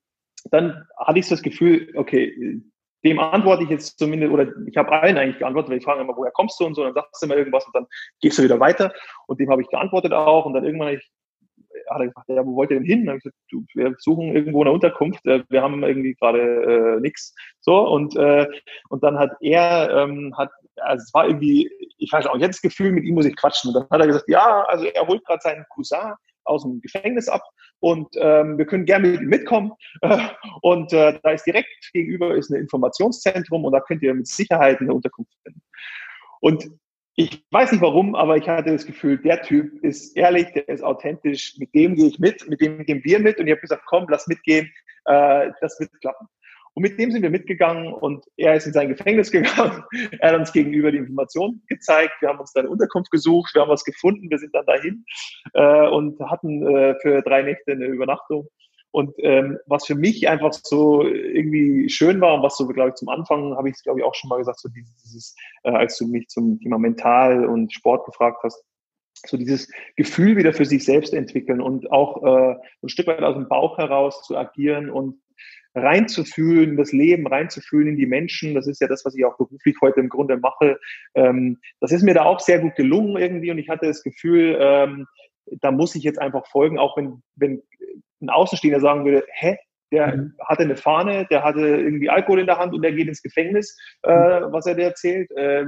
dann hatte ich so das Gefühl, okay, dem antworte ich jetzt zumindest, oder ich habe allen eigentlich geantwortet, weil ich frage immer, woher kommst du und so, dann sagst du immer irgendwas und dann gehst du wieder weiter. Und dem habe ich geantwortet auch. Und dann irgendwann habe ich hat er gefragt, ja, wo wollt ihr denn hin? Dann ich gesagt, du, wir suchen irgendwo eine Unterkunft, äh, wir haben irgendwie gerade äh, nichts. So, und, äh, und dann hat er, ähm, hat, also es war irgendwie, ich weiß auch, jetzt das Gefühl, mit ihm muss ich quatschen. Und dann hat er gesagt, ja, also er holt gerade seinen Cousin aus dem Gefängnis ab und ähm, wir können gerne mit ihm mitkommen. Und äh, da ist direkt gegenüber ist ein Informationszentrum und da könnt ihr mit Sicherheit eine Unterkunft finden. Und ich weiß nicht warum, aber ich hatte das Gefühl, der Typ ist ehrlich, der ist authentisch, mit dem gehe ich mit, mit dem gehen wir mit und ich habe gesagt, komm, lass mitgehen, äh, das wird klappen. Und mit dem sind wir mitgegangen und er ist in sein Gefängnis gegangen. Er hat uns gegenüber die Informationen gezeigt. Wir haben uns dann Unterkunft gesucht, wir haben was gefunden, wir sind dann dahin äh, und hatten äh, für drei Nächte eine Übernachtung. Und ähm, was für mich einfach so irgendwie schön war und was so, glaube ich, zum Anfang habe ich es, glaube ich, auch schon mal gesagt, so dieses, äh, als du mich zum Thema Mental und Sport gefragt hast, so dieses Gefühl wieder für sich selbst entwickeln und auch äh, ein Stück weit aus dem Bauch heraus zu agieren und reinzufühlen, das Leben reinzufühlen in die Menschen. Das ist ja das, was ich auch beruflich heute im Grunde mache. Ähm, das ist mir da auch sehr gut gelungen irgendwie und ich hatte das Gefühl, ähm, da muss ich jetzt einfach folgen, auch wenn, wenn ein Außenstehender sagen würde, hä, der mhm. hatte eine Fahne, der hatte irgendwie Alkohol in der Hand und der geht ins Gefängnis, äh, mhm. was er dir erzählt, äh,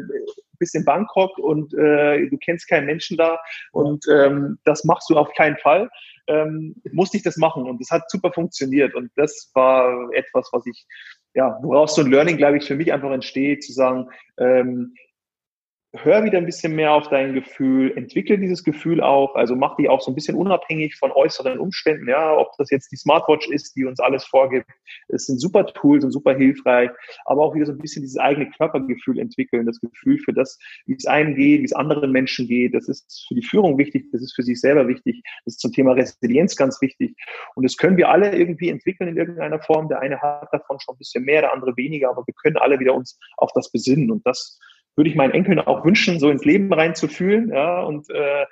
bist in Bangkok und äh, du kennst keinen Menschen da und ähm, das machst du auf keinen Fall. Ähm, musste ich das machen und das hat super funktioniert und das war etwas, was ich, ja, woraus so ein Learning, glaube ich, für mich einfach entsteht, zu sagen, ähm, hör wieder ein bisschen mehr auf dein Gefühl, entwickle dieses Gefühl auch, also mach dich auch so ein bisschen unabhängig von äußeren Umständen, ja, ob das jetzt die Smartwatch ist, die uns alles vorgibt, es sind super Tools und super hilfreich, aber auch wieder so ein bisschen dieses eigene Körpergefühl entwickeln, das Gefühl für das, wie es einem geht, wie es anderen Menschen geht, das ist für die Führung wichtig, das ist für sich selber wichtig, das ist zum Thema Resilienz ganz wichtig. Und das können wir alle irgendwie entwickeln in irgendeiner Form, der eine hat davon schon ein bisschen mehr, der andere weniger, aber wir können alle wieder uns auf das besinnen. Und das würde ich meinen Enkeln auch wünschen, so ins Leben reinzufühlen, ja, und, äh,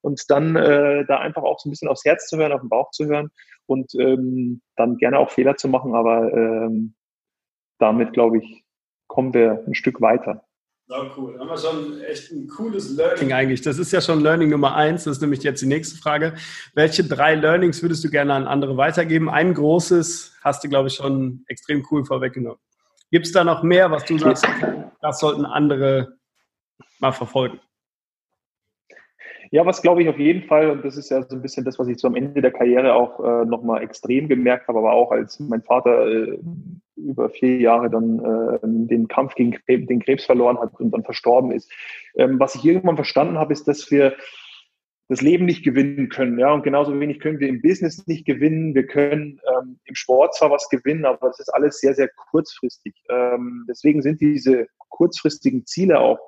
und dann äh, da einfach auch so ein bisschen aufs Herz zu hören, auf den Bauch zu hören und ähm, dann gerne auch Fehler zu machen, aber ähm, damit, glaube ich, kommen wir ein Stück weiter. Ja, cool. Haben wir schon echt ein cooles Learning eigentlich. Das ist ja schon Learning Nummer eins. Das ist nämlich jetzt die nächste Frage. Welche drei Learnings würdest du gerne an andere weitergeben? Ein großes hast du, glaube ich, schon extrem cool vorweggenommen. Gibt es da noch mehr, was du sagst, das sollten andere mal verfolgen? Ja, was glaube ich auf jeden Fall, und das ist ja so ein bisschen das, was ich so am Ende der Karriere auch äh, nochmal extrem gemerkt habe, aber auch als mein Vater äh, über vier Jahre dann äh, den Kampf gegen den Krebs verloren hat und dann verstorben ist. Ähm, was ich irgendwann verstanden habe, ist, dass wir das Leben nicht gewinnen können. Ja, und genauso wenig können wir im Business nicht gewinnen. Wir können ähm, im Sport zwar was gewinnen, aber das ist alles sehr, sehr kurzfristig. Ähm, deswegen sind diese kurzfristigen Ziele auch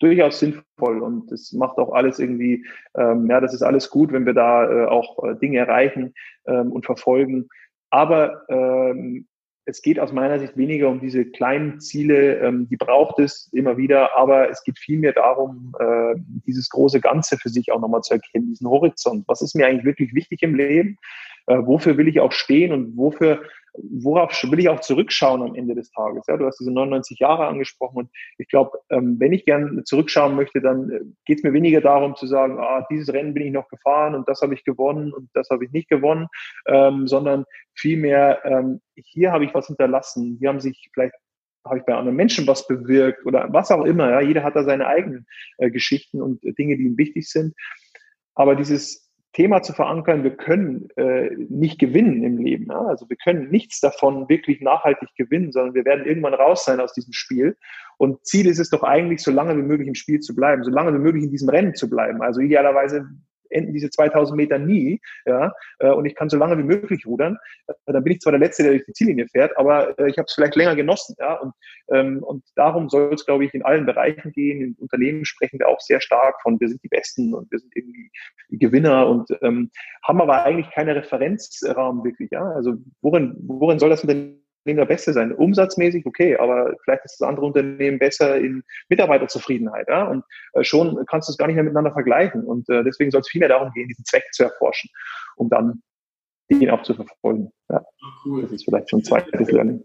durchaus sinnvoll und das macht auch alles irgendwie, ähm, ja, das ist alles gut, wenn wir da äh, auch äh, Dinge erreichen ähm, und verfolgen. Aber ähm, es geht aus meiner Sicht weniger um diese kleinen Ziele, ähm, die braucht es immer wieder, aber es geht vielmehr darum, äh, dieses große Ganze für sich auch nochmal zu erkennen, diesen Horizont. Was ist mir eigentlich wirklich wichtig im Leben? Äh, wofür will ich auch stehen und wofür worauf will ich auch zurückschauen am Ende des Tages? Ja, du hast diese 99 Jahre angesprochen und ich glaube, ähm, wenn ich gerne zurückschauen möchte, dann äh, geht es mir weniger darum zu sagen, ah, dieses Rennen bin ich noch gefahren und das habe ich gewonnen und das habe ich nicht gewonnen, ähm, sondern vielmehr, ähm, hier habe ich was hinterlassen, hier haben sich vielleicht habe ich bei anderen Menschen was bewirkt oder was auch immer. Ja, jeder hat da seine eigenen äh, Geschichten und Dinge, die ihm wichtig sind. Aber dieses Thema zu verankern, wir können äh, nicht gewinnen im Leben. Ja? Also wir können nichts davon wirklich nachhaltig gewinnen, sondern wir werden irgendwann raus sein aus diesem Spiel. Und Ziel ist es doch eigentlich, so lange wie möglich im Spiel zu bleiben, so lange wie möglich in diesem Rennen zu bleiben. Also idealerweise enden diese 2000 Meter nie, ja, äh, und ich kann so lange wie möglich rudern. Äh, dann bin ich zwar der Letzte, der durch die Ziellinie fährt, aber äh, ich habe es vielleicht länger genossen, ja, und, ähm, und darum soll es, glaube ich, in allen Bereichen gehen. In Unternehmen sprechen wir auch sehr stark von, wir sind die Besten und wir sind irgendwie die Gewinner und ähm, haben aber eigentlich keine Referenzrahmen wirklich, ja, also worin, worin soll das Unternehmen der Beste sein. Umsatzmäßig, okay, aber vielleicht ist das andere Unternehmen besser in Mitarbeiterzufriedenheit. Ja? Und äh, schon kannst du es gar nicht mehr miteinander vergleichen. Und äh, deswegen soll es viel mehr darum gehen, diesen Zweck zu erforschen, um dann den auch zu verfolgen. Ja. Cool. Das ist vielleicht schon ein zweites Learning.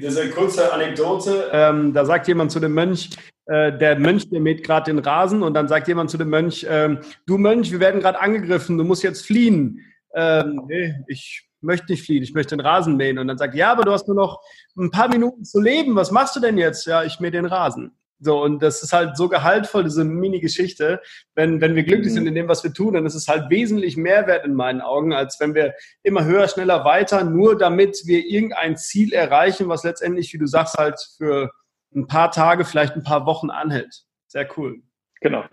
Das ist eine kurze Anekdote. Ähm, da sagt jemand zu dem Mönch, äh, der Mönch, der mäht gerade den Rasen und dann sagt jemand zu dem Mönch, ähm, du Mönch, wir werden gerade angegriffen, du musst jetzt fliehen. Ähm, nee, ich möchte nicht fliehen, ich möchte den Rasen mähen. Und dann sagt, ja, aber du hast nur noch ein paar Minuten zu leben. Was machst du denn jetzt? Ja, ich mähe den Rasen. So, und das ist halt so gehaltvoll, diese Mini-Geschichte. Wenn, wenn wir glücklich mhm. sind in dem, was wir tun, dann ist es halt wesentlich mehr wert in meinen Augen, als wenn wir immer höher, schneller, weiter, nur damit wir irgendein Ziel erreichen, was letztendlich, wie du sagst, halt für ein paar Tage, vielleicht ein paar Wochen anhält. Sehr cool. Genau.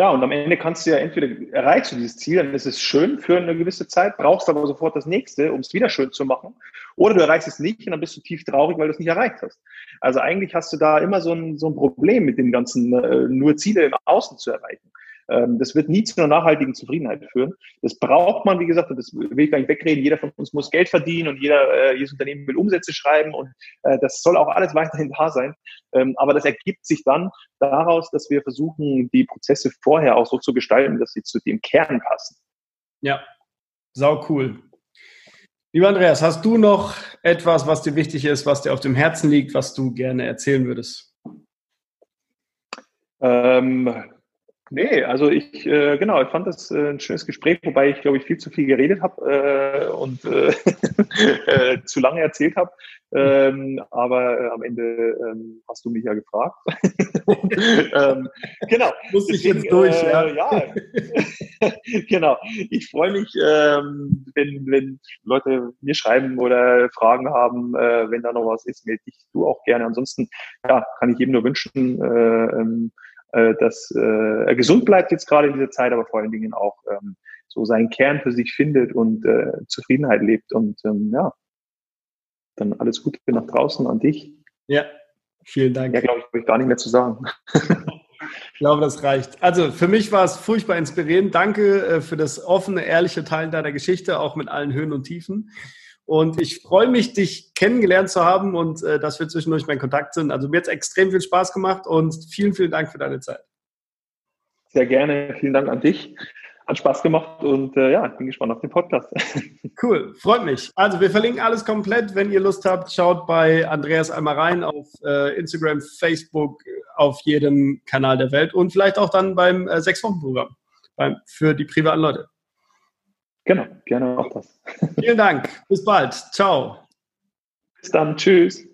Ja, und am Ende kannst du ja entweder erreichst du dieses Ziel, dann ist es schön für eine gewisse Zeit, brauchst aber sofort das nächste, um es wieder schön zu machen. Oder du erreichst es nicht und dann bist du tief traurig, weil du es nicht erreicht hast. Also eigentlich hast du da immer so ein, so ein Problem mit den ganzen äh, nur Ziele im Außen zu erreichen. Ähm, das wird nie zu einer nachhaltigen Zufriedenheit führen. Das braucht man, wie gesagt, und das will ich gar nicht wegreden. Jeder von uns muss Geld verdienen und jeder, äh, jedes Unternehmen will Umsätze schreiben und äh, das soll auch alles weiterhin da sein. Ähm, aber das ergibt sich dann daraus, dass wir versuchen, die Prozesse vorher auch so zu gestalten, dass sie zu dem Kern passen. Ja, sau cool. Lieber Andreas, hast du noch etwas, was dir wichtig ist, was dir auf dem Herzen liegt, was du gerne erzählen würdest? Ähm, Nee, also ich, äh, genau, ich fand das äh, ein schönes Gespräch, wobei ich, glaube ich, viel zu viel geredet habe äh, und äh, äh, zu lange erzählt habe. Ähm, aber äh, am Ende ähm, hast du mich ja gefragt. ähm, genau. Muss ich jetzt durch, ja. ja. genau. Ich freue mich, ähm, wenn, wenn Leute mir schreiben oder Fragen haben, äh, wenn da noch was ist, melde dich du auch gerne. Ansonsten, ja, kann ich jedem nur wünschen, äh, dass äh, er gesund bleibt jetzt gerade in dieser Zeit, aber vor allen Dingen auch ähm, so seinen Kern für sich findet und äh, Zufriedenheit lebt. Und ähm, ja, dann alles Gute nach draußen an dich. Ja, vielen Dank. Ja, glaube ich, habe ich gar nicht mehr zu sagen. Ich glaube, das reicht. Also für mich war es furchtbar inspirierend. Danke äh, für das offene, ehrliche Teilen deiner Geschichte, auch mit allen Höhen und Tiefen. Und ich freue mich, dich kennengelernt zu haben und äh, dass wir zwischendurch mal in Kontakt sind. Also mir hat es extrem viel Spaß gemacht und vielen, vielen Dank für deine Zeit. Sehr gerne. Vielen Dank an dich. Hat Spaß gemacht und äh, ja, ich bin gespannt auf den Podcast. Cool, freut mich. Also wir verlinken alles komplett. Wenn ihr Lust habt, schaut bei Andreas einmal rein auf äh, Instagram, Facebook, auf jedem Kanal der Welt und vielleicht auch dann beim äh, Sechs-Wochen-Programm für die privaten Leute. Genau, gerne auch das. Vielen Dank. Bis bald. Ciao. Bis dann. Tschüss.